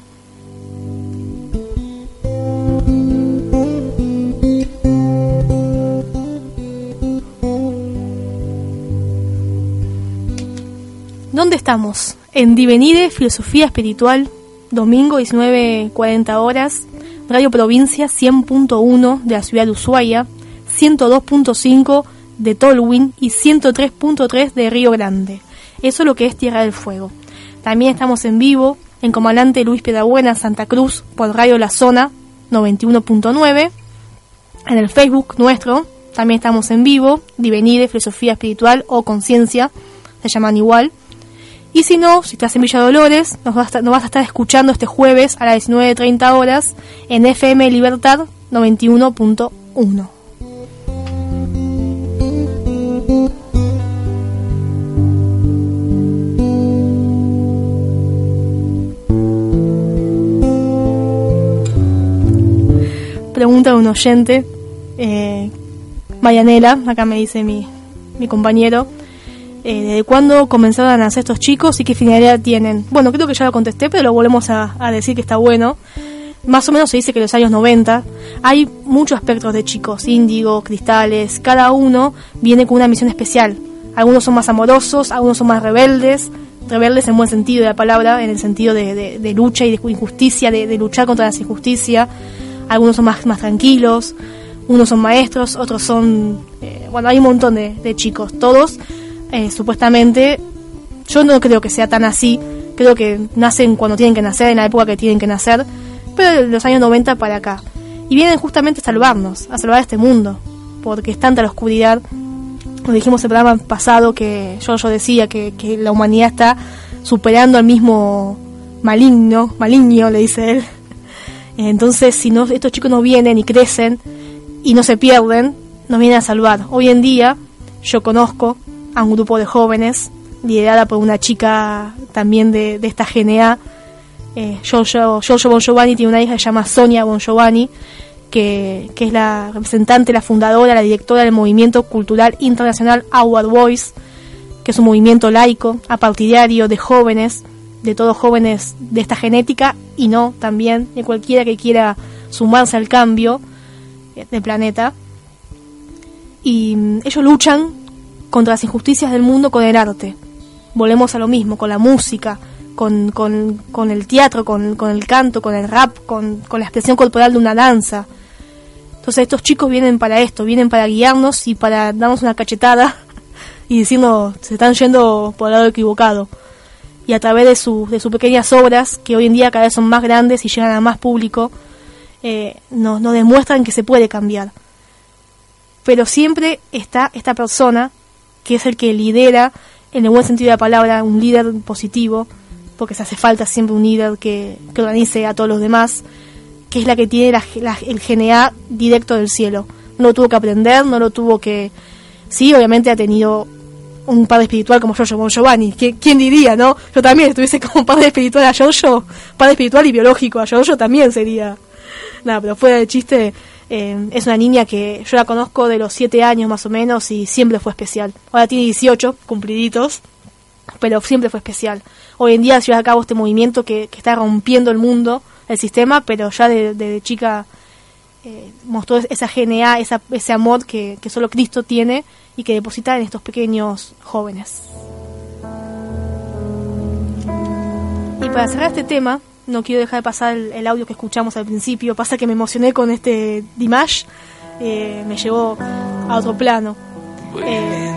S3: ¿Dónde estamos? En Divenide, Filosofía Espiritual, domingo 19.40 horas, Radio Provincia 100.1 de la ciudad de Ushuaia, 102.5 de Tolwyn y 103.3 de Río Grande. Eso es lo que es Tierra del Fuego. También estamos en vivo en Comandante Luis Piedrabuena, Santa Cruz, por Radio La Zona 91.9. En el Facebook nuestro también estamos en vivo, Divenide, Filosofía Espiritual o Conciencia, se llaman igual. Y si no, si estás en Villa Dolores, nos vas, a estar, escuchando este jueves a las 19.30 horas en FM Libertad 91.1. Pregunta de un oyente, eh, Marianela, acá me dice mi compañero, eh, ¿desde cuándo comenzaron a nacer estos chicos y qué finalidad tienen? Bueno, creo que ya lo contesté, pero lo volvemos a, a, decir que está bueno. Más o menos se dice que en los años 90 hay muchos espectros de chicos, índigo, cristales, cada uno viene con una misión especial. Algunos son más amorosos, algunos son más rebeldes, rebeldes en buen sentido de la palabra, en el sentido de, de, de lucha y de injusticia, de, de, luchar contra la injusticia. Algunos son más, más tranquilos, unos son maestros, otros son... Eh, bueno, hay un montón de, de chicos, todos eh, supuestamente, yo no creo que sea tan así, creo que nacen cuando tienen que nacer, en la época que tienen que nacer, pero de los años 90 para acá. Y vienen justamente a salvarnos, a salvar este mundo, porque es tanta la oscuridad. Lo dijimos en el programa pasado que yo, yo decía que, que la humanidad está superando al mismo maligno, maligno le dice él. Entonces, si no, estos chicos no vienen y crecen y no se pierden, nos vienen a salvar. Hoy en día, yo conozco a un grupo de jóvenes liderada por una chica también de, esta GNA. Eh, Giorgio, Giorgio Bon Giovanni tiene una hija que se llama Sonia Bon Giovanni, que, que es la representante, la fundadora, la directora del movimiento cultural internacional Our Voice, que es un movimiento laico, apartidario de jóvenes, de todos jóvenes de esta genética y no también de cualquiera que quiera sumarse al cambio del planeta. Y mm, ellos luchan contra las injusticias del mundo con el arte. Volvemos a lo mismo, con la música, con, con, con el teatro, con, con, el canto, con el rap, con, con la expresión corporal de una danza. Entonces estos chicos vienen para esto, vienen para guiarnos y para darnos una cachetada [LAUGHS] y diciendo se están yendo por el lado equivocado. Y a través de, su, de sus pequeñas obras, que hoy en día cada vez son más grandes y llegan a más público, eh, nos, nos demuestran que se puede cambiar. Pero siempre está esta persona, que es el que lidera, en el buen sentido de la palabra, un líder positivo, porque se hace falta siempre un líder que, que organice a todos los demás, que es la que tiene el GNA directo del cielo. No lo tuvo que aprender, no lo tuvo que... Sí, obviamente ha tenido un padre espiritual como Giorgio Bon Giovanni. ¿Quién diría, no? Yo también estuviese como padre espiritual a Giorgio, padre espiritual y biológico a Giorgio también sería. Nada, pero fuera de chiste, eh, es una niña que yo la conozco de los 7 años más o menos y siempre fue especial. Ahora tiene 18 cumpliditos, pero siempre fue especial. Hoy en día lleva a cabo este movimiento que, está rompiendo el mundo, el sistema, pero ya de, chica eh, mostró esa GNA, esa, ese amor que, que solo Cristo tiene y que deposita en estos pequeños jóvenes. Y para cerrar este tema, no quiero dejar de pasar el, audio que escuchamos al principio. Pasa que me emocioné con este Dimash, eh, me llevó a otro plano. Eh,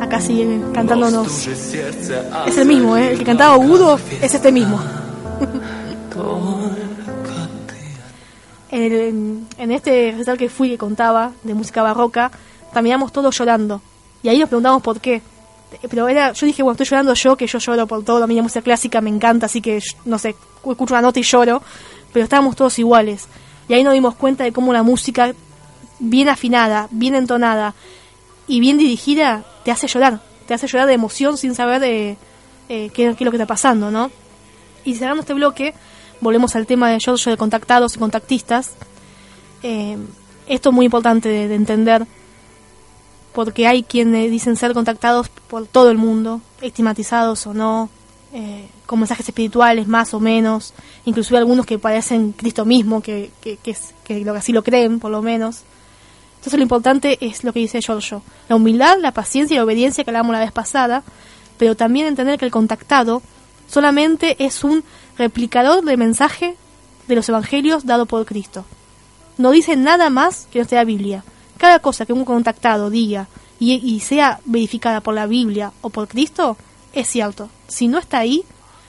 S3: acá sigue cantándonos. Es el mismo, ¿eh? el que cantaba agudo es este mismo. [LAUGHS] en, en, este recital que fui que contaba de música barroca, terminamos todos llorando. Y ahí nos preguntamos por qué. Pero era, yo dije, bueno, estoy llorando yo, que yo lloro por todo, a mí la música clásica me encanta, así que, no sé, escucho una nota y lloro, pero estábamos todos iguales. Y ahí nos dimos cuenta de cómo la música, bien afinada, bien entonada y bien dirigida, te hace llorar, te hace llorar de emoción sin saber eh, qué, qué es lo que está pasando, ¿no? Y cerrando este bloque, volvemos al tema de Giorgio de contactados y contactistas. Eh, esto es muy importante de, entender porque hay quienes dicen ser contactados por todo el mundo, estigmatizados o no, eh, con mensajes espirituales más o menos, inclusive algunos que parecen Cristo mismo, que, que, que, que así lo creen por lo menos. Entonces lo importante es lo que dice Giorgio, la humildad, la paciencia y la obediencia que hablamos la vez pasada, pero también entender que el contactado solamente es un replicador del mensaje de los evangelios dado por Cristo. No dice nada más que no esté la Biblia. Cada cosa que un contactado diga y, sea verificada por la Biblia o por Cristo es cierto. Si no está ahí,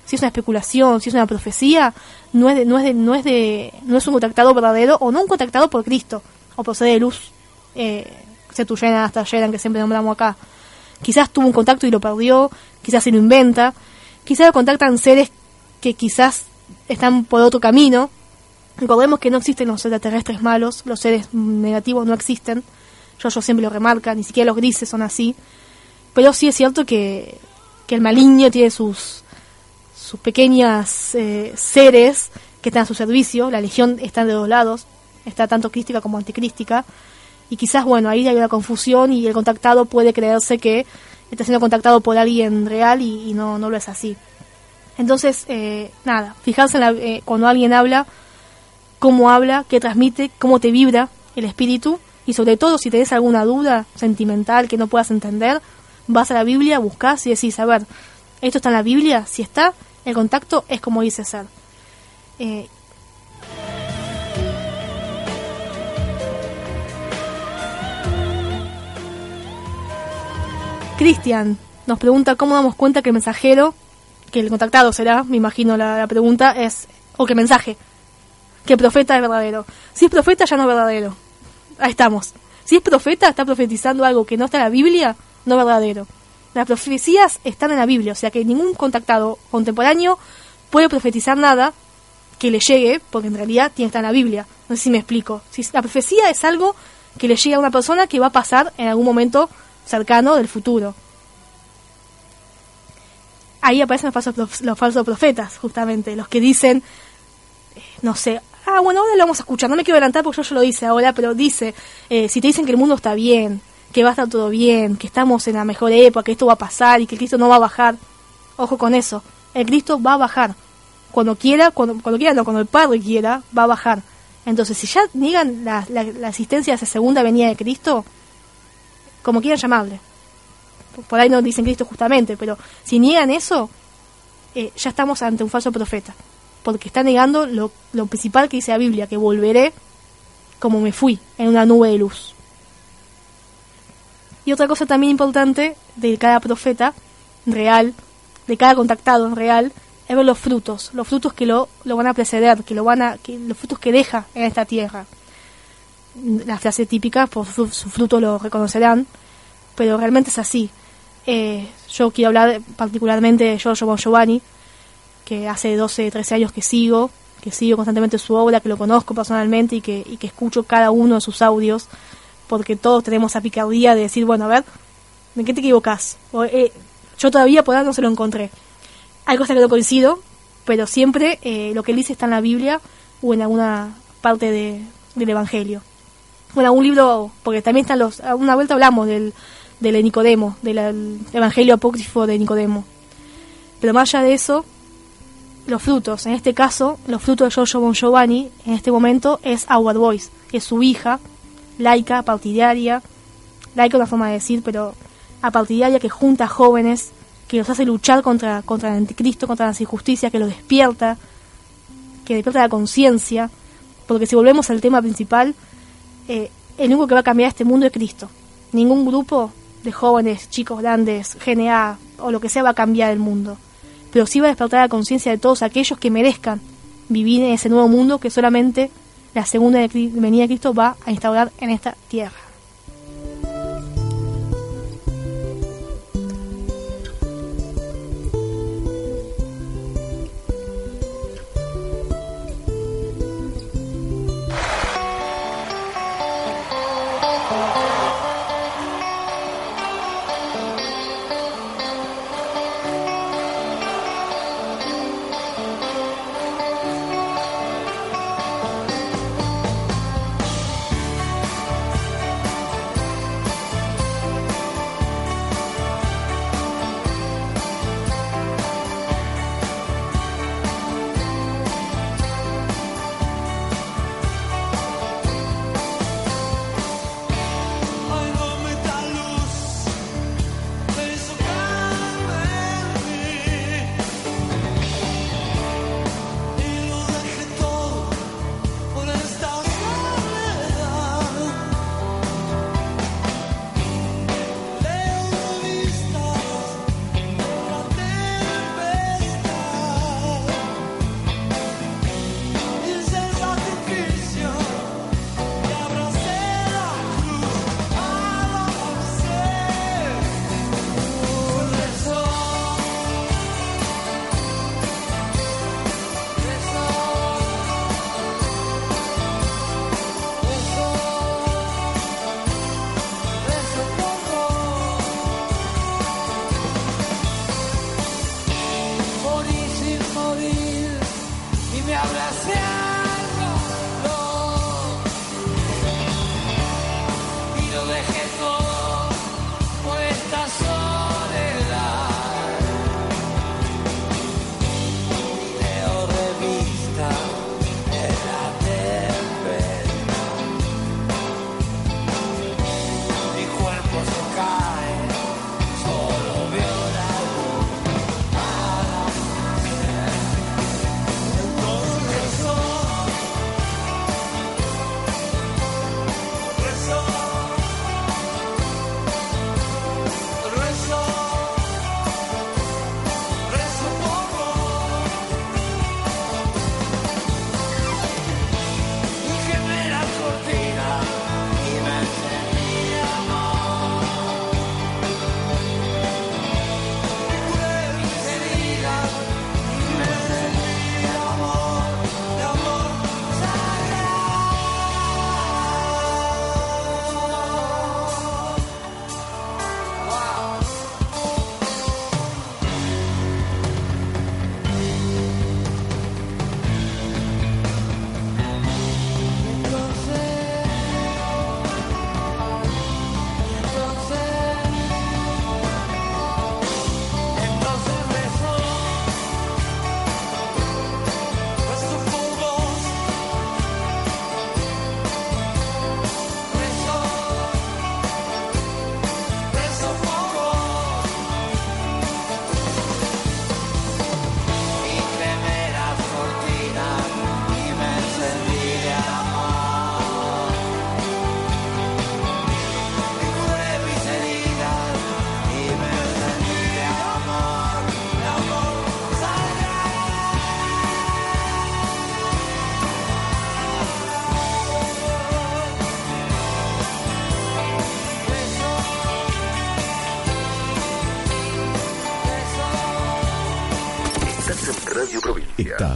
S3: si es una especulación, si es una profecía, no es de, no es de, no es de, no es un contactado verdadero o no un contactado por Cristo o ser de luz, eh, llena hasta llena que siempre nombramos acá. Quizás tuvo un contacto y lo perdió, quizás se lo inventa, quizás lo contactan seres que quizás están por otro camino. Recordemos que no existen los extraterrestres malos, los seres negativos no existen. Yo, yo siempre lo remarca, ni siquiera los grises son así. Pero sí es cierto que, que el maligno tiene sus, sus pequeñas eh, seres que están a su servicio. La legión está de dos lados, está tanto crística como anticrística. Y quizás, bueno, ahí hay una confusión y el contactado puede creerse que está siendo contactado por alguien real y, no, no lo es así. Entonces, eh, nada, fijarse en eh, cuando alguien habla, cómo habla, qué transmite, cómo te vibra el espíritu y sobre todo si tenés alguna duda sentimental que no puedas entender, vas a la Biblia, buscas y decís, a ver, esto está en la Biblia, si está, el contacto es como dice ser. Eh, Cristian nos pregunta cómo damos cuenta que el mensajero que el contactado será, me imagino la, pregunta, es, o qué mensaje, que profeta es verdadero. Si es profeta, ya no es verdadero. Ahí estamos. Si es profeta, está profetizando algo que no está en la Biblia, no es verdadero. Las profecías están en la Biblia, o sea que ningún contactado contemporáneo puede profetizar nada que le llegue, porque en realidad tiene que estar en la Biblia. No sé si me explico. Si la profecía es algo que le llega a una persona que va a pasar en algún momento cercano del futuro ahí aparecen los falsos, los falsos profetas, justamente, los que dicen, eh, no sé, Ah, bueno, ahora lo vamos a escuchar. No me quiero adelantar porque yo ya lo hice ahora, pero dice, eh, si te dicen que el mundo está bien, que va a estar todo bien, que estamos en la mejor época, que esto va a pasar y que el Cristo no va a bajar, ojo con eso. El Cristo va a bajar. Cuando quiera, cuando, quiera, no, cuando el Padre quiera, va a bajar. Entonces, si ya niegan la, la, la existencia de esa segunda venida de Cristo, como quieran llamarle, por ahí no dicen Cristo justamente, pero si niegan eso, eh, ya estamos ante un falso profeta, porque está negando lo, lo principal que dice la Biblia, que volveré como me fui, en una nube de luz. Y otra cosa también importante de cada profeta real, de cada contactado real, es ver los frutos, los frutos que lo, lo van a preceder, que lo van a, que, los frutos que deja en esta tierra. La frase típica, por su, fruto lo reconocerán, pero realmente es así. Eh, yo quiero hablar particularmente de Giorgio Bon Giovanni, que hace 12, 13 años que sigo, que sigo constantemente su obra, que lo conozco personalmente y que, y que escucho cada uno de sus audios, porque todos tenemos esa picardía de decir, bueno, a ver, ¿de qué te equivocas? O, eh, yo todavía por ahora no se lo encontré. Hay cosas que no coincido, pero siempre eh, lo que él dice está en la Biblia o en alguna parte de, del Evangelio. Bueno, algún libro, porque también están los... Una vuelta hablamos del, del Nicodemo, del Evangelio apócrifo de Nicodemo. Pero más allá de eso, los frutos, en este caso, los frutos de Giorgio Bon Giovanni, en este momento, es Our Voice, que es su hija, laica, partidaria, laica es una forma de decir, pero apartidaria que junta jóvenes, que los hace luchar contra, contra el anticristo, contra las injusticias, que los despierta, que despierta la conciencia, porque si volvemos al tema principal, eh, el único que va a cambiar este mundo es Cristo. Ningún grupo de jóvenes, chicos grandes, GNA o lo que sea va a cambiar el mundo. Pero sí va a despertar la conciencia de todos aquellos que merezcan vivir en ese nuevo mundo que solamente la segunda venida de Cristo va a instaurar en esta tierra.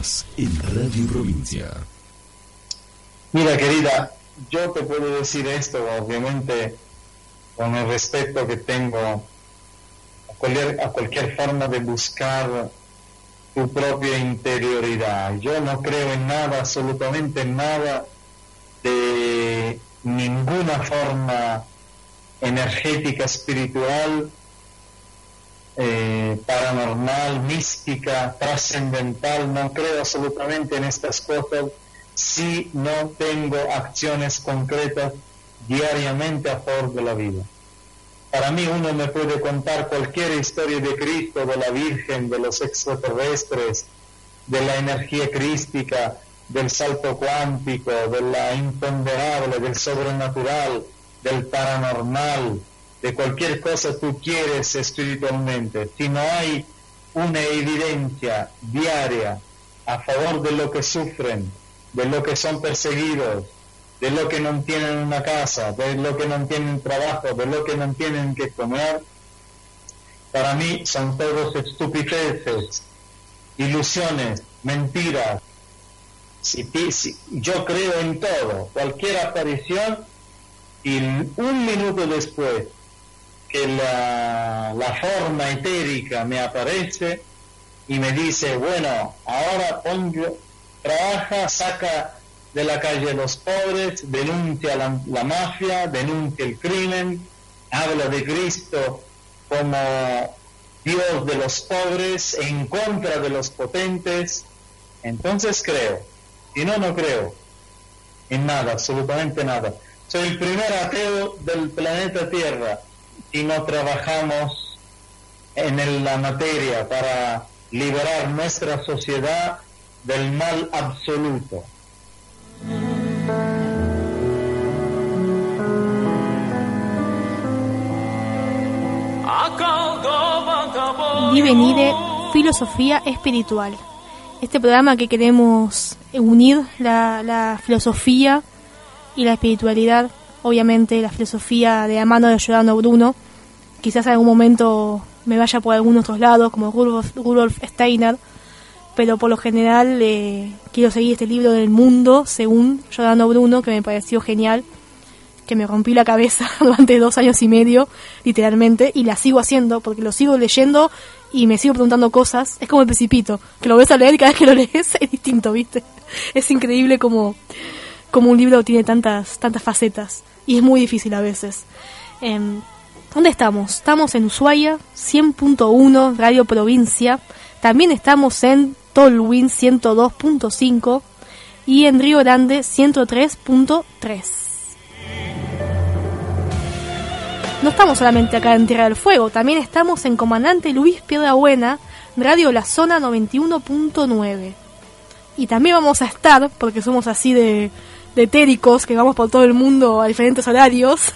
S1: Estás en Radio Provincia.
S9: Mira, querida, yo te puedo decir esto, obviamente, con el respeto que tengo a cualquier, a cualquier forma de buscar tu propia interioridad. Yo no creo en nada, absolutamente en nada, de ninguna forma energética, espiritual, eh, paranormal, mística, trascendental. No creo absolutamente en estas cosas si no tengo acciones concretas diariamente a favor de la vida. Para mí uno me puede contar cualquier historia de Cristo, de la Virgen, de los extraterrestres, de la energía crística, del salto cuántico, de la imponderable, del sobrenatural, del paranormal, de cualquier cosa tú quieres espiritualmente. Si no hay una evidencia diaria a favor de lo que sufren, de lo que son perseguidos, de lo que no tienen una casa, de lo que no tienen trabajo, de lo que no tienen que comer, para mí son todos estupideces, ilusiones, mentiras. Si, yo creo en todo, cualquier aparición, y un minuto después que la, la forma etérica me aparece y me dice, bueno, ahora pongo, trabaja, saca de la calle a los pobres, denuncia la, la mafia, denuncia el crimen, habla de Cristo como Dios de los pobres, en contra de los potentes. Entonces creo, y no, no creo en nada, absolutamente nada. Soy el primer ateo del planeta Tierra y no trabajamos en la materia para liberar nuestra sociedad del mal absoluto.
S3: Divenire Filosofía Espiritual. Este programa que queremos unir la filosofía y la espiritualidad, obviamente la filosofía de la mano de Giordano Bruno, quizás en algún momento me vaya por algunos otros lados, como Rudolf, Steiner, pero por lo general eh, quiero seguir este libro del mundo según Giordano Bruno, que me pareció genial, que me rompí la cabeza [LAUGHS] durante dos años y medio, literalmente, y la sigo haciendo porque lo sigo leyendo y me sigo preguntando cosas. Es como el Principito, que lo ves a leer y cada vez que lo [LAUGHS] lees es distinto, ¿viste? Es increíble como, como un libro tiene tantas, tantas facetas y es muy difícil a veces. Em, ¿Dónde estamos? Estamos en Ushuaia, 100.1, Radio Provincia. También estamos en Tolwyn 102.5 y en Río Grande 103.3. No estamos solamente acá en Tierra del Fuego, también estamos en Comandante Luis Piedrabuena, Radio La Zona 91.9. Y también vamos a estar, porque somos así de, de etéricos, que vamos por todo el mundo a diferentes horarios,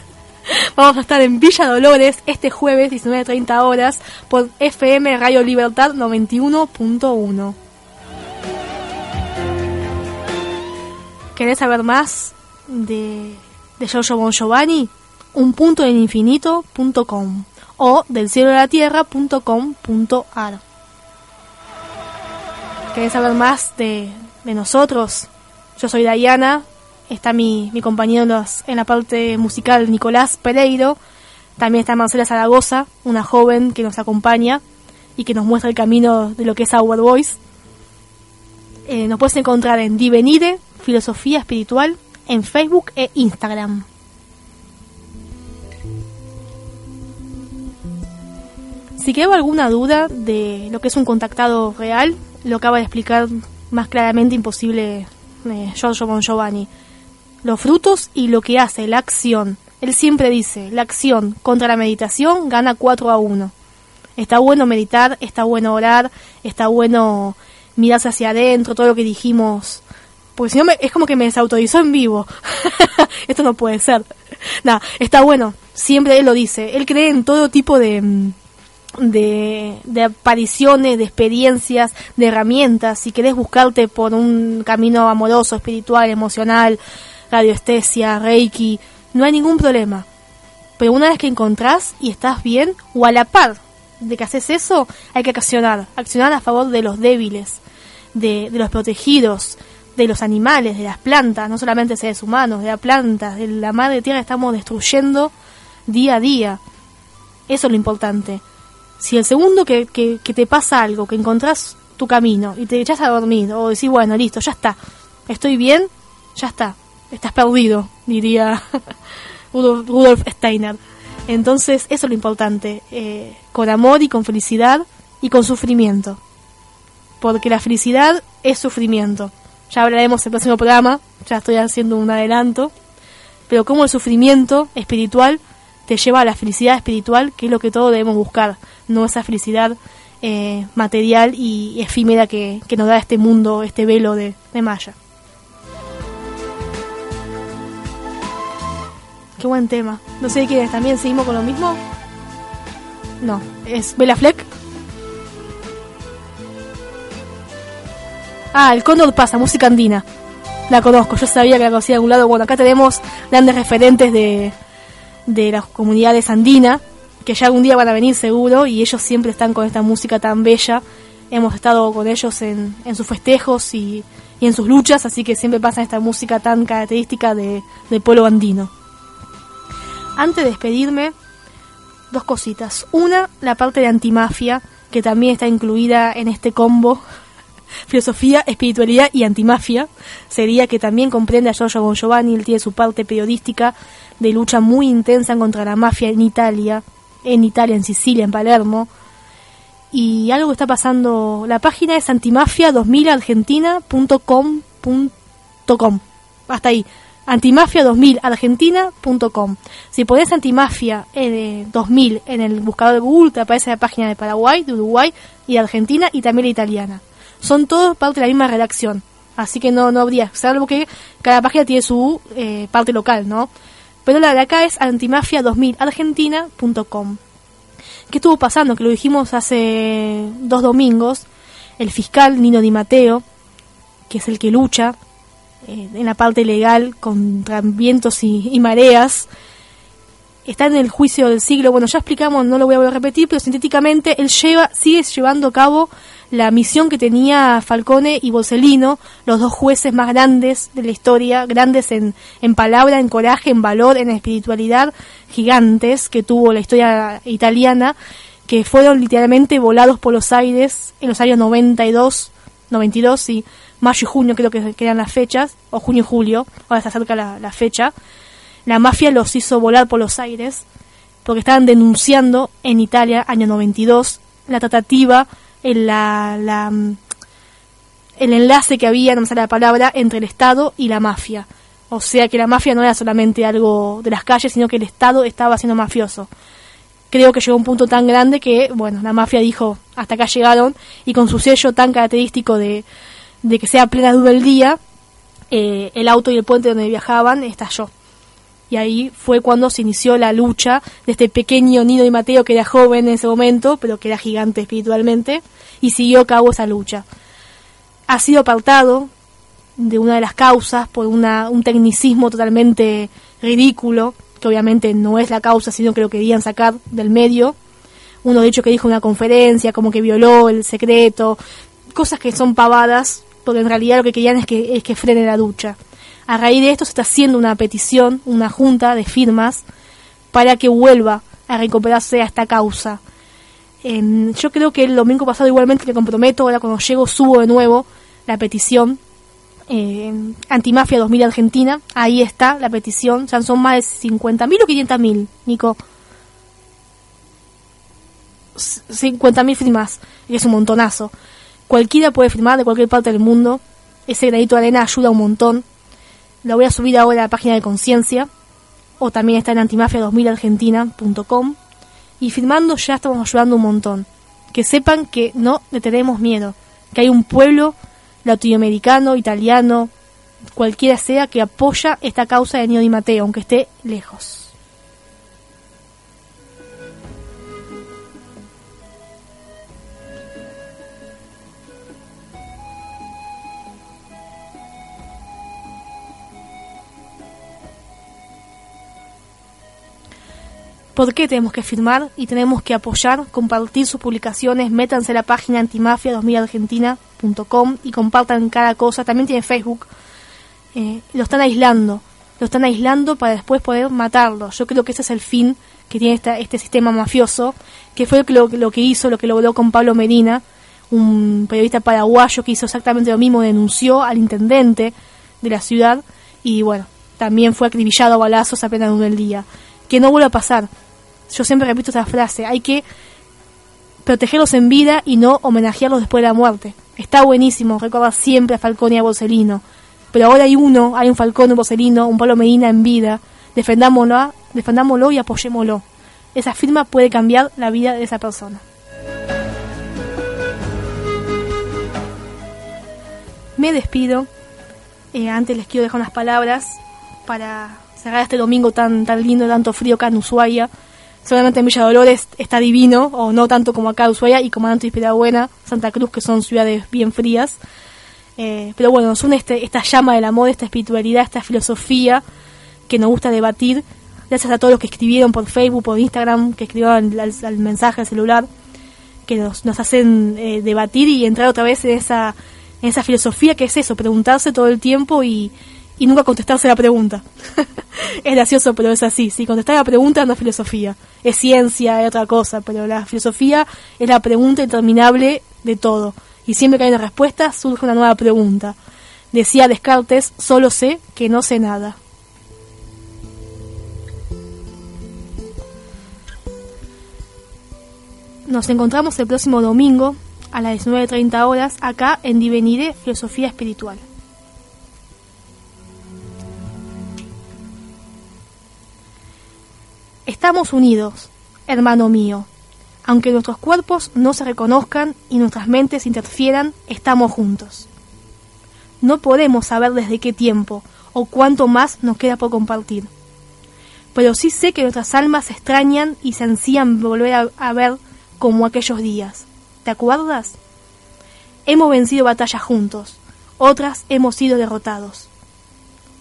S3: [LAUGHS] Vamos a estar en Villa Dolores este jueves 19.30 horas por FM Radio Libertad 91.1. ¿Querés saber más de, de Giorgio Bon Giovanni? Un punto en infinito.com o del cielo de la tierra.com.ar. ¿Querés saber más de, de nosotros? Yo soy Diana, está mi, mi compañero en, la parte musical Nicolás Pereiro, también está Marcela Zaragoza, una joven que nos acompaña y que nos muestra el camino de lo que es Our Voice. Eh, nos puedes encontrar en Divenire, Filosofía Espiritual, en Facebook e Instagram. Si quedó alguna duda de lo que es un contactado real, lo acaba de explicar más claramente imposible eh, Giorgio Bon Giovanni los frutos y lo que hace, la acción. Él siempre dice, la acción contra la meditación gana 4 a 1. Está bueno meditar, está bueno orar, está bueno mirarse hacia adentro, todo lo que dijimos. Porque si no, es como que me desautorizó en vivo. [LAUGHS] Esto no puede ser. [LAUGHS] Nada, está bueno. Siempre él lo dice. Él cree en todo tipo de, de, de, apariciones, de experiencias, de herramientas. Si querés buscarte por un camino amoroso, espiritual, emocional, radiestesia, reiki, no hay ningún problema. Pero una vez que encontrás y estás bien, o a la par de que haces eso, hay que accionar, accionar a favor de los débiles. de, los protegidos, de los animales, de las plantas, no solamente seres humanos, de las plantas, de la madre tierra estamos destruyendo día a día. Eso es lo importante. Si el segundo que, que, que te pasa algo, que encontrás tu camino y te echas a dormir o decís, bueno, listo, ya está, estoy bien, ya está, estás perdido, diría [LAUGHS] Rudolf Steiner. Entonces, eso es lo importante, eh, con amor y con felicidad y con sufrimiento. Porque la felicidad es sufrimiento. Ya hablaremos en el próximo programa, ya estoy haciendo un adelanto. Pero como el sufrimiento espiritual te lleva a la felicidad espiritual, que es lo que todos debemos buscar, no esa felicidad eh, material y efímera que, que, nos da este mundo, este velo de, de Maya. Qué buen tema. No sé quién es, ¿también seguimos con lo mismo? No, es Bella Fleck. Ah, el Cóndor pasa, música andina. La conozco, yo sabía que la conocía de algún lado. Bueno, acá tenemos grandes referentes de, de las comunidades andinas, que ya algún día van a venir seguro, y ellos siempre están con esta música tan bella. Hemos estado con ellos en, en sus festejos y, y, en sus luchas, así que siempre pasan esta música tan característica de, del pueblo andino. Antes de despedirme, dos cositas. Una, la parte de antimafia, que también está incluida en este combo. [LAUGHS] Filosofía, espiritualidad y antimafia. Sería que también comprende a Giorgio Bon Giovanni, él tiene su parte periodística de lucha muy intensa contra la mafia en Italia, en Italia, en Sicilia, en Palermo. Y algo que está pasando, la página es antimafia2000argentina.com.com. Hasta ahí antimafia2000argentina.com. Si pones antimafia eh, 2000 en el buscador de Google, te aparece la página de Paraguay, de Uruguay y de Argentina y también la italiana. Son todos parte de la misma redacción, así que no, no habría, salvo que cada página tiene su eh, parte local, ¿no? Pero la de acá es antimafia2000argentina.com. ¿Qué estuvo pasando? Que lo dijimos hace dos domingos. El fiscal Nino Di Mateo, que es el que lucha eh, en la parte legal contra vientos y, mareas. Está en el juicio del siglo. Bueno, ya explicamos, no lo voy a volver a repetir, pero sintéticamente él lleva, sigue llevando a cabo la misión que tenía Falcone y Borsellino, los dos jueces más grandes de la historia, grandes en, en palabra, en coraje, en valor, en espiritualidad, gigantes que tuvo la historia italiana, que fueron literalmente volados por los aires en los años 92, 92 y mayo y junio creo que quedan las fechas, o junio y julio, ahora se acerca la, la, fecha, la mafia los hizo volar por los aires porque estaban denunciando en Italia, año 92, la tratativa, el, la, la, el enlace que había, no me sale la palabra, entre el Estado y la mafia. O sea que la mafia no era solamente algo de las calles, sino que el Estado estaba siendo mafioso. Creo que llegó a un punto tan grande que, bueno, la mafia dijo, hasta acá llegaron, y con su sello tan característico de, de que sea plena luz del día, eh, el auto y el puente donde viajaban estalló. Y ahí fue cuando se inició la lucha de este pequeño Nido y Mateo, que era joven en ese momento, pero que era gigante espiritualmente, y siguió a cabo esa lucha. Ha sido apartado de una de las causas por una, un tecnicismo totalmente ridículo, que obviamente no es la causa, sino que lo querían sacar del medio. Uno de hecho que dijo en una conferencia, como que violó el secreto, cosas que son pavadas, porque en realidad lo que querían es que, es que frene la ducha. A raíz de esto se está haciendo una petición, una junta de firmas, para que vuelva a recuperarse a esta causa. Yo creo que el domingo pasado igualmente me comprometo, ahora cuando llego subo de nuevo la petición. Eh, Antimafia 2000 Argentina, ahí está la petición, ya son más de 50.000 o 500.000, Nico. 50.000 firmas, que es un montonazo. Cualquiera puede firmar de cualquier parte del mundo. Ese granito de arena ayuda un montón. Lo voy a subir ahora a la página de Conciencia. O también está en antimafia2000argentina.com. Y firmando ya estamos ayudando un montón. Que sepan que no le tenemos miedo. Que hay un pueblo latinoamericano, italiano, cualquiera sea, que apoya esta causa de Nio Di Mateo, aunque esté lejos. ¿Por qué tenemos que firmar y tenemos que apoyar, compartir sus publicaciones? Métanse a la página Antimafia 2000 Argentina facebook.com y compartan cada cosa. También tiene Facebook. Eh, lo están aislando. Lo están aislando para después poder matarlo. Yo creo que ese es el fin que tiene este sistema mafioso, que fue lo, lo que hizo, lo que logró con Pablo Medina, un periodista paraguayo que hizo exactamente lo mismo, denunció al intendente de la ciudad y bueno, también fue acribillado a balazos apenas en el día. Que no vuelva a pasar. Yo siempre repito esa frase, hay que protegerlos en vida y no homenajearlos después de la muerte. Está buenísimo, recuerda siempre a Falcone y a Borsellino. Pero ahora hay uno, hay un Falcone, un Borsellino, un Pablo Medina en vida. Defendámoslo, defendámoslo y apoyémoslo. Esa firma puede cambiar la vida de esa persona. Me despido. Eh, antes les quiero dejar unas palabras para cerrar este domingo tan, tan lindo, tanto frío acá en Ushuaia. Solamente en Villa Dolores está divino, o no tanto como acá en Ushuaia, y como y Buena, Santa Cruz, que son ciudades bien frías. Eh, pero bueno, nos une este, esta llama del amor, esta espiritualidad, esta filosofía que nos gusta debatir. Gracias a todos los que escribieron por Facebook, por Instagram, que escribieron al, mensaje al celular, que nos, nos hacen eh, debatir y entrar otra vez en esa filosofía que es eso, preguntarse todo el tiempo y, y nunca contestarse la pregunta. [LAUGHS] es gracioso, pero es así. Si contestar la pregunta no es filosofía, es ciencia, es otra cosa, pero la filosofía es la pregunta interminable de todo. Y siempre que hay una respuesta, surge una nueva pregunta. Decía Descartes, solo sé que no sé nada. Nos encontramos el próximo domingo a las 19.30 horas acá en Divenire Filosofía Espiritual. Estamos unidos, hermano mío. Aunque nuestros cuerpos no se reconozcan y nuestras mentes interfieran, estamos juntos. No podemos saber desde qué tiempo o cuánto más nos queda por compartir. Pero sí sé que nuestras almas se extrañan y se ansían volver a, ver como aquellos días. ¿Te acuerdas? Hemos vencido batallas juntos, otras hemos sido derrotados.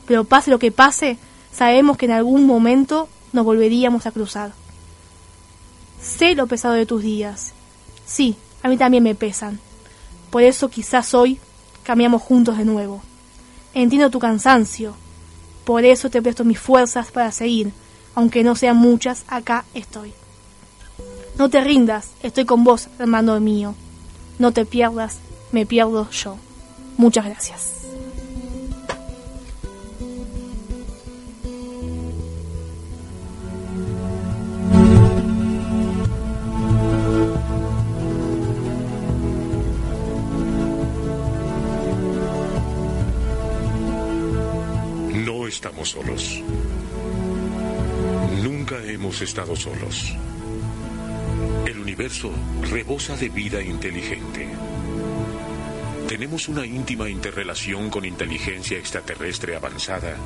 S3: Pero pase lo que pase, sabemos que en algún momento nos volveríamos a cruzar. Sé lo pesado de tus días. Sí, a mí también me pesan. Por eso quizás hoy cambiamos juntos de nuevo. Entiendo tu cansancio. Por eso te presto mis fuerzas para seguir. Aunque no sean muchas, acá estoy. No te rindas, estoy con vos, hermano mío. No te pierdas, me pierdo yo. Muchas gracias.
S10: Hemos estado solos. El universo rebosa de vida inteligente. Tenemos una íntima interrelación con inteligencia extraterrestre avanzada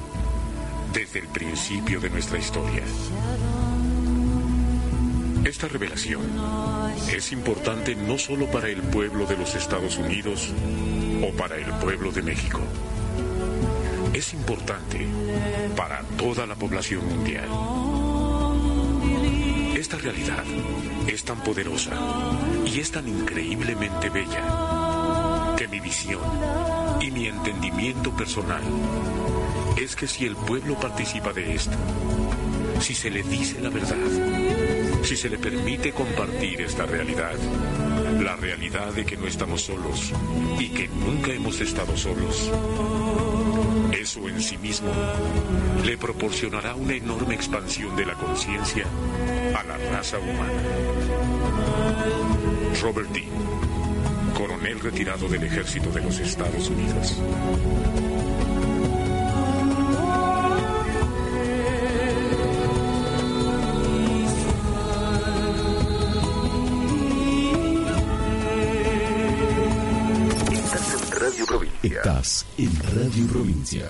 S10: desde el principio de nuestra historia. Esta revelación es importante no solo para el pueblo de los Estados Unidos o para el pueblo de México es importante para toda la población mundial. Esta realidad es tan poderosa y es tan increíblemente bella que mi visión y mi entendimiento personal es que si el pueblo participa de esto, si se le dice la verdad, si se le permite compartir esta realidad, la realidad de que no estamos solos y que nunca hemos estado solos, eso en sí mismo le proporcionará una enorme expansión de la conciencia a la raza humana. Robert Dean, coronel retirado del ejército de los Estados Unidos.
S1: Estás en Radio Provincia.